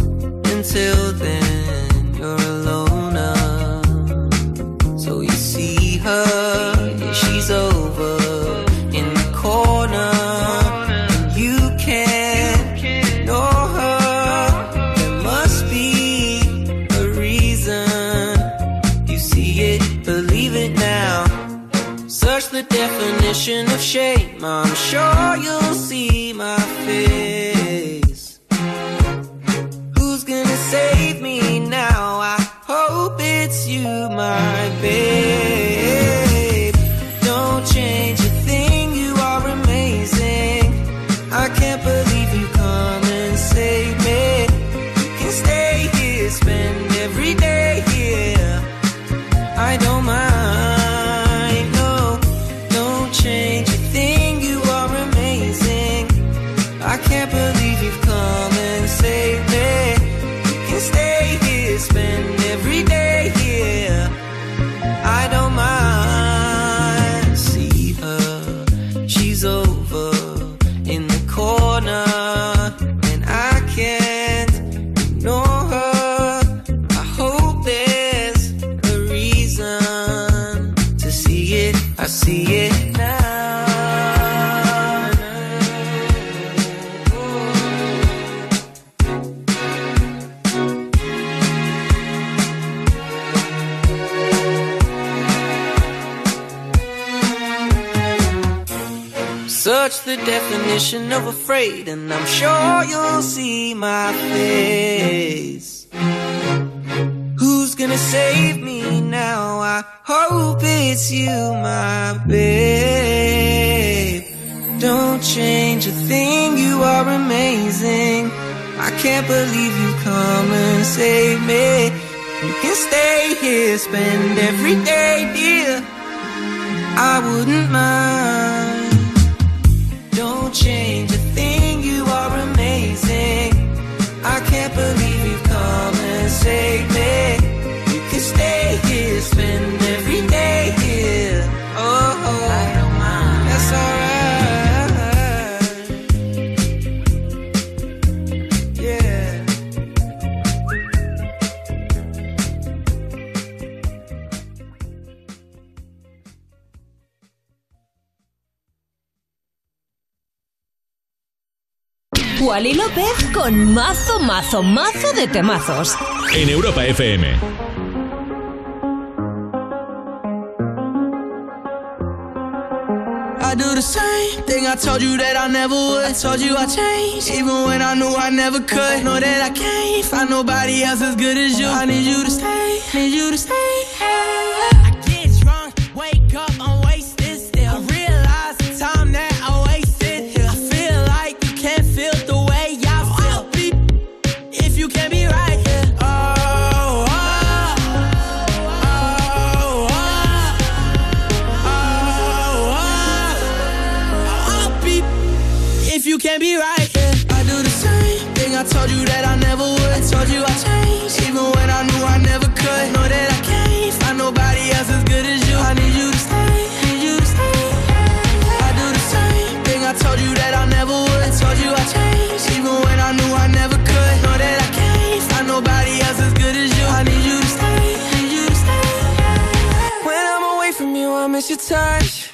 Until then, you're a loner. So you see her, she's over in the corner. You can't ignore her. There must be a reason. You see it, believe it now. Search the definition of shame. I'm sure you see it now. Such the definition of afraid, and I'm sure you'll see my face. Who's gonna save hope it's you, my babe. Don't change a thing, you are amazing. I can't believe you come and save me. You can stay here, spend every day, dear. I wouldn't mind. Wally López con mazo, mazo, mazo de temazos. En Europa FM. I do the same thing I told you that I never would. I told you I changed, even when I knew I never could. Know that I can't find nobody else as good as you. I need you to stay, need you to stay. I your touch.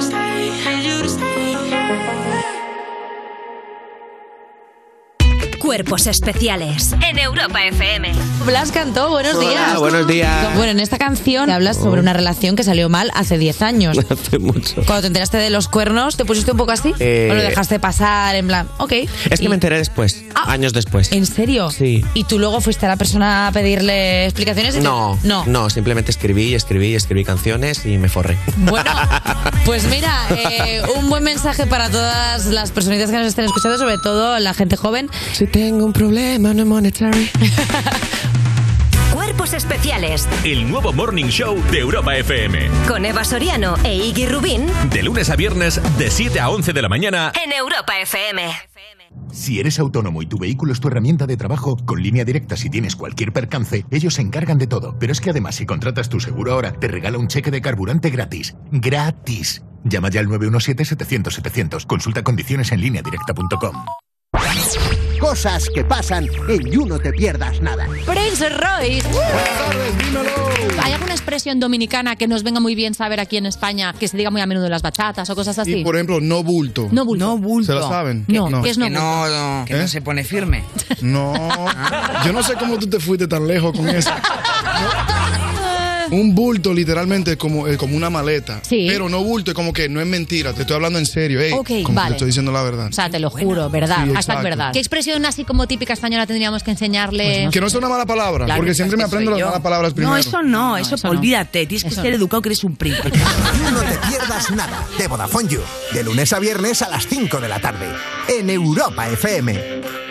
Cuerpos especiales en Europa FM. Blas cantó, buenos Hola, días. buenos días. Bueno, en esta canción hablas sobre una relación que salió mal hace 10 años. Hace mucho. Cuando te enteraste de los cuernos, ¿te pusiste un poco así? Eh, ¿O lo dejaste pasar en plan, ok? Es que Y- me enteré después, años después. ¿En serio? Sí. ¿Y tú luego fuiste a la persona a pedirle explicaciones? Y te- No, No. no, simplemente escribí, escribí, escribí canciones y me forré. Bueno, pues mira, eh, un buen mensaje para todas las personitas que nos estén escuchando, sobre todo la gente joven. Si tengo un problema no monetary. Cuerpos especiales El nuevo Morning Show de Europa FM. con Eva Soriano e Iggy Rubín De lunes a viernes, de 7 a 11 de la mañana. en Europa FM. Si eres autónomo y tu vehículo es tu herramienta de trabajo, con línea directa si tienes cualquier percance, ellos se encargan de todo. Pero es que además si contratas tu seguro ahora, te regala un cheque de carburante gratis. ¡Gratis! Llama ya al 917-700-700. Consulta condiciones en línea directa.com. Cosas que pasan en You No Te Pierdas Nada. Prince Royce. ¿Hay alguna expresión dominicana que nos venga muy bien saber aquí en España, que se diga muy a menudo en las bachatas o cosas así? Y por ejemplo, no bulto. No bulto. No bulto. ¿Se la saben? No, ¿qué es no Que bulto? no, Que no se pone firme. No. Yo no sé cómo tú te fuiste tan lejos con eso. Un bulto literalmente es como, es como una maleta. Sí. Pero no bulto es como que no es mentira. Te estoy hablando en serio. Ey, Ok, como que vale. te estoy diciendo la verdad. O sea, te lo juro, verdad. Sí, Hashtag exacto. verdad. ¿Qué expresión así como típica española tendríamos que enseñarle? que no es una mala palabra. Claro, porque siempre me es aprendo las malas palabras primero. No, eso no, eso, eso no. olvídate. Tienes que Eso ser no. educado que eres un príncipe. No Te Pierdas Nada de Vodafone You. De lunes a viernes a las 5 de la tarde. En Europa FM.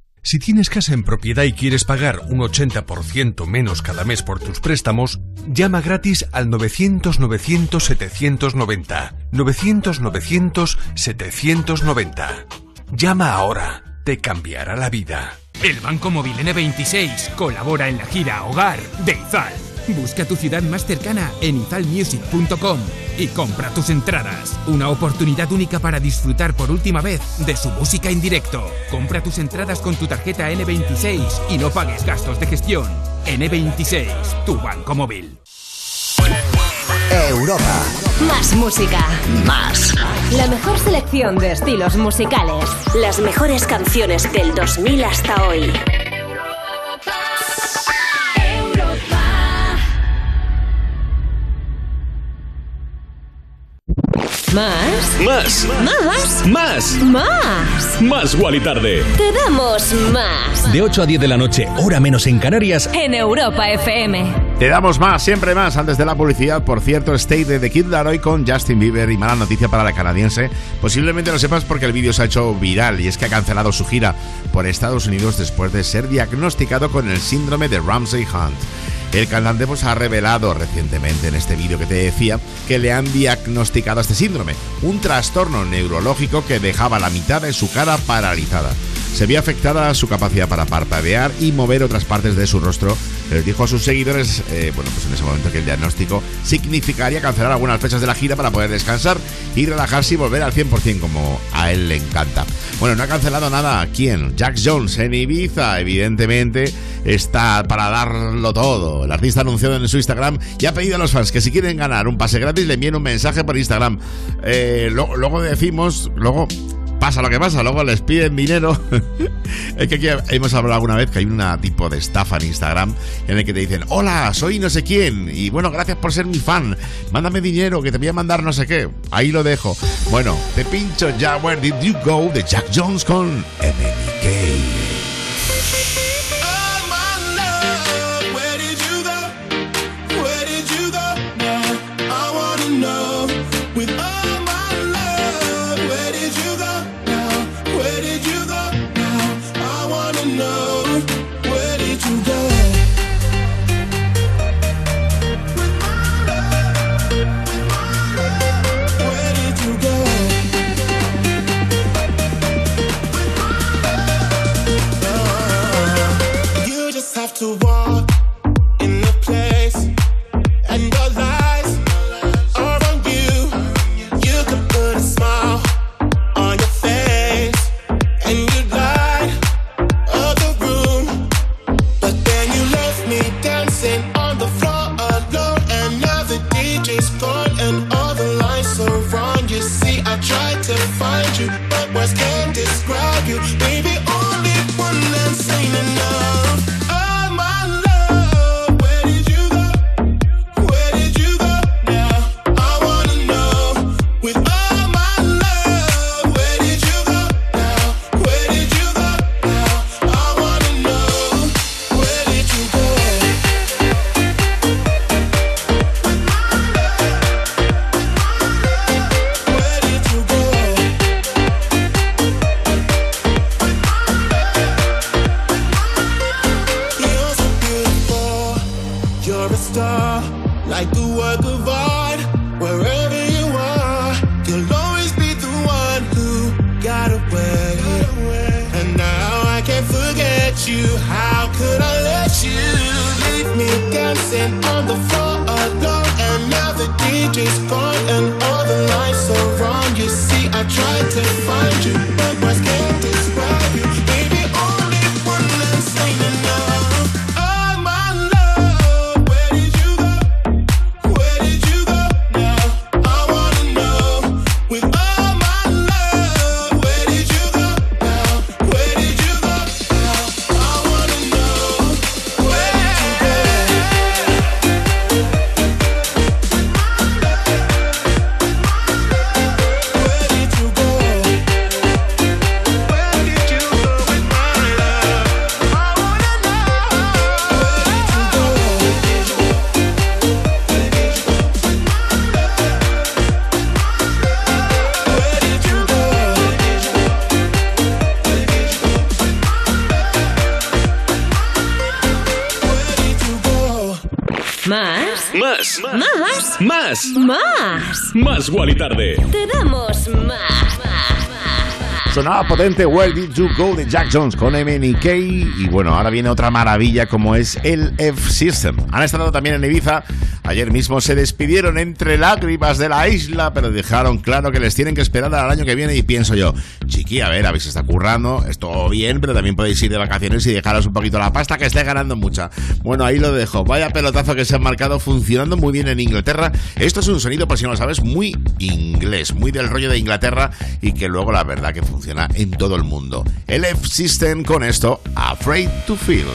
Si tienes casa en propiedad y quieres pagar un 80% menos cada mes por tus préstamos, llama gratis al 900-900-790. 900-900-790. Llama ahora. Te cambiará la vida. El Banco Móvil N26 colabora en la gira Hogar de Izal. Busca tu ciudad más cercana en izalmusic.com y compra tus entradas. Una oportunidad única para disfrutar por última vez de su música en directo. Compra tus entradas con tu tarjeta N26 y no pagues gastos de gestión. N26, tu banco móvil. Europa. Más música. Más. La mejor selección de estilos musicales. Las mejores canciones del 2000 hasta hoy. Más. Más. Más. Más. Más. Más Wally Tarde. Te damos más. De 8 a 10 de la noche, hora menos en Canarias. En Europa FM. Te damos más, siempre más, antes de la publicidad. Por cierto, Stay de The Kid Laroi con Justin Bieber y mala noticia para la canadiense. Posiblemente lo sepas porque el vídeo se ha hecho viral y es que ha cancelado su gira por Estados Unidos después de ser diagnosticado con el síndrome de Ramsey Hunt. El cantante pues, ha revelado recientemente en este vídeo que te decía que le han diagnosticado este síndrome, un trastorno neurológico que dejaba la mitad de su cara paralizada. Se vio afectada su capacidad para parpadear y mover otras partes de su rostro. Les dijo a sus seguidores, eh, bueno, pues en ese momento que el diagnóstico significaría cancelar algunas fechas de la gira para poder descansar y relajarse y volver al 100% como a él le encanta. Bueno, no ha cancelado nada. ¿Quién? Jack Jones en Ibiza, evidentemente, está para darlo todo. El artista anunció en su Instagram y ha pedido a los fans que si quieren ganar un pase gratis le envíen un mensaje por Instagram. Eh, luego decimos, luego pasa lo que pasa, luego les piden dinero. es que aquí hemos hablado alguna vez que hay una tipo de estafa en Instagram en el que te dicen, hola, soy no sé quién, y bueno, gracias por ser mi fan, mándame dinero que te voy a mandar no sé qué. Ahí lo dejo. Bueno, te pincho ya Where Did You Go de Jack Jones con MNK. Más. Más Wally Tarde. Te damos más. Sonaba potente Where Did You Go de Jack Jones con MNK y bueno, ahora viene otra maravilla como es el F-System. Han estado también en Ibiza, ayer mismo se despidieron entre lágrimas de la isla, pero dejaron claro que les tienen que esperar al año que viene y pienso yo, chiqui, a ver, habéis está currando, es todo bien, pero también podéis ir de vacaciones y dejaros un poquito la pasta que esté ganando mucha. Bueno, ahí lo dejo, vaya pelotazo que se han marcado funcionando muy bien en Inglaterra. Esto es un sonido, por si no lo sabes, muy inglés, muy del rollo de Inglaterra y que luego la verdad que funciona en todo el mundo. El F-System con esto, Afraid to Feel.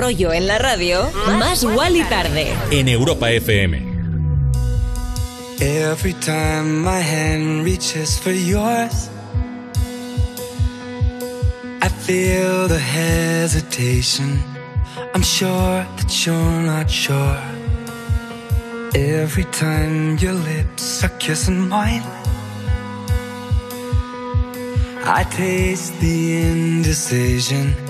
Rollo en la radio, más y tarde. En Europa FM. Every time my hand reaches for yours, I feel the hesitation. I'm sure that you're not sure. Every time your lips are kissing mine, I taste the indecision.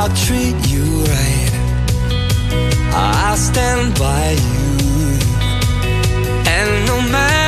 I'll treat you right. I'll stand by you. And no matter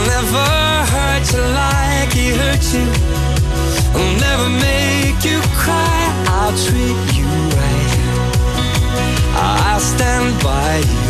I'll never hurt you like he hurt you. I'll never make you cry. I'll treat you right. I'll stand by you.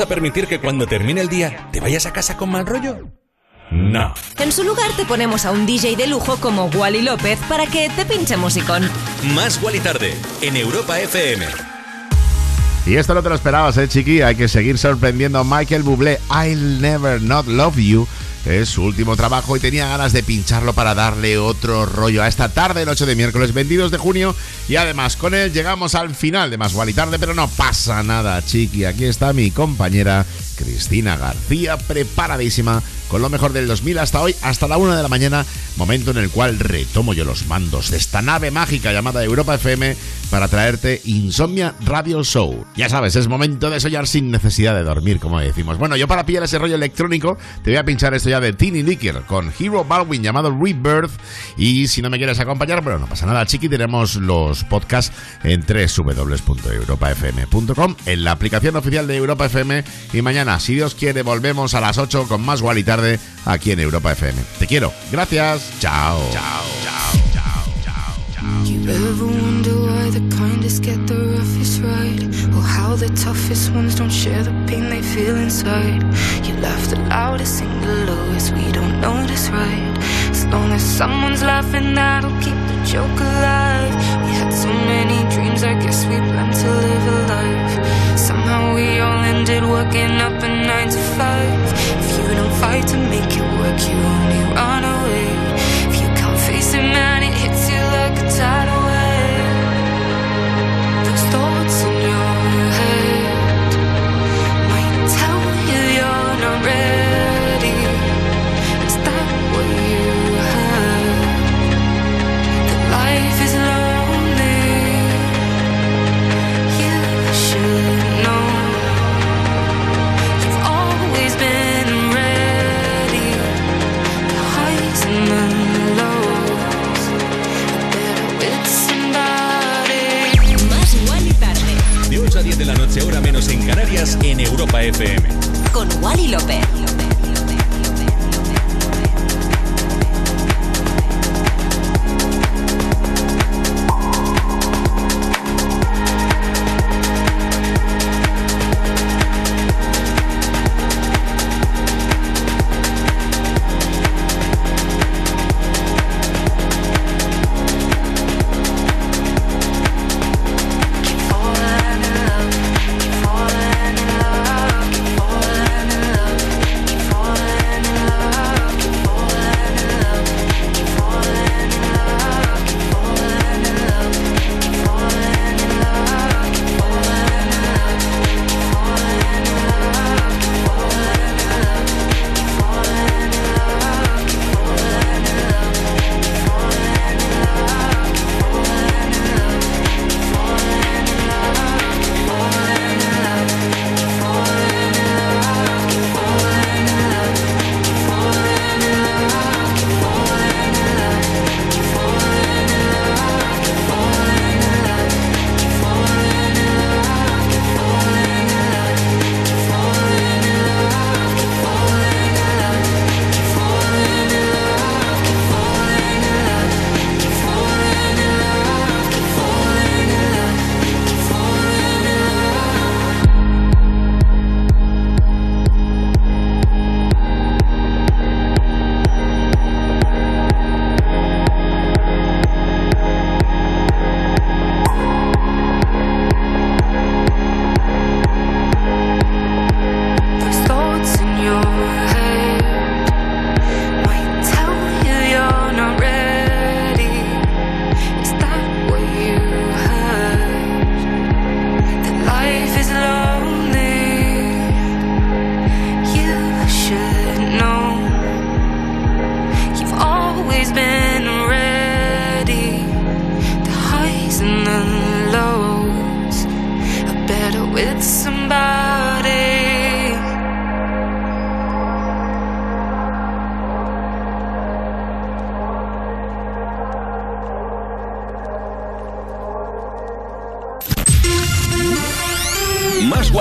A permitir que cuando termine el día te vayas a casa con mal rollo? No. En su lugar te ponemos a un DJ de lujo como Wally López para que te pinche musicón. Más y tarde en Europa FM. Y esto no te lo esperabas, ¿eh, chiqui? Hay que seguir sorprendiendo a Michael Bublé. I'll Never Not Love You. Es su último trabajo y tenía ganas de pincharlo para darle otro rollo a esta tarde, noche de miércoles 22 de junio. Y además, con él llegamos al final de Más y Tarde, pero no pasa nada, chiqui. Aquí está mi compañera Cristina García, preparadísima con lo mejor del 2000 hasta hoy, hasta la 1 de la mañana, momento en el cual retomo yo los mandos de esta nave mágica llamada Europa FM para traerte Insomnia Radio Show. Ya sabes, es momento de soñar sin necesidad de dormir, como decimos. Bueno, yo para pillar ese rollo electrónico te voy a pinchar esto ya de Teeny Licker con Hero Baldwin llamado Rebirth. Y si no me quieres acompañar, bueno, no pasa nada, chiqui, tenemos los podcasts en www.europafm.com, en la aplicación oficial de Europa FM. Y mañana, si Dios quiere, volvemos a las 8 con más Gual y Tarde aquí en Europa FM. Te quiero. Gracias. Chao. Chao. Chao. You ever wonder why the kindest get the roughest ride? Or how the toughest ones don't share the pain they feel inside? You laugh the loudest, the lowest, we don't right. As long as someone's laughing, that'll keep the joke alive. We had so many dreams, I guess we to live a life. how we all ended working up at nine to five. If you don't fight to make it work, you only run away. Menos en Canarias, en Europa FM. Con Wally López.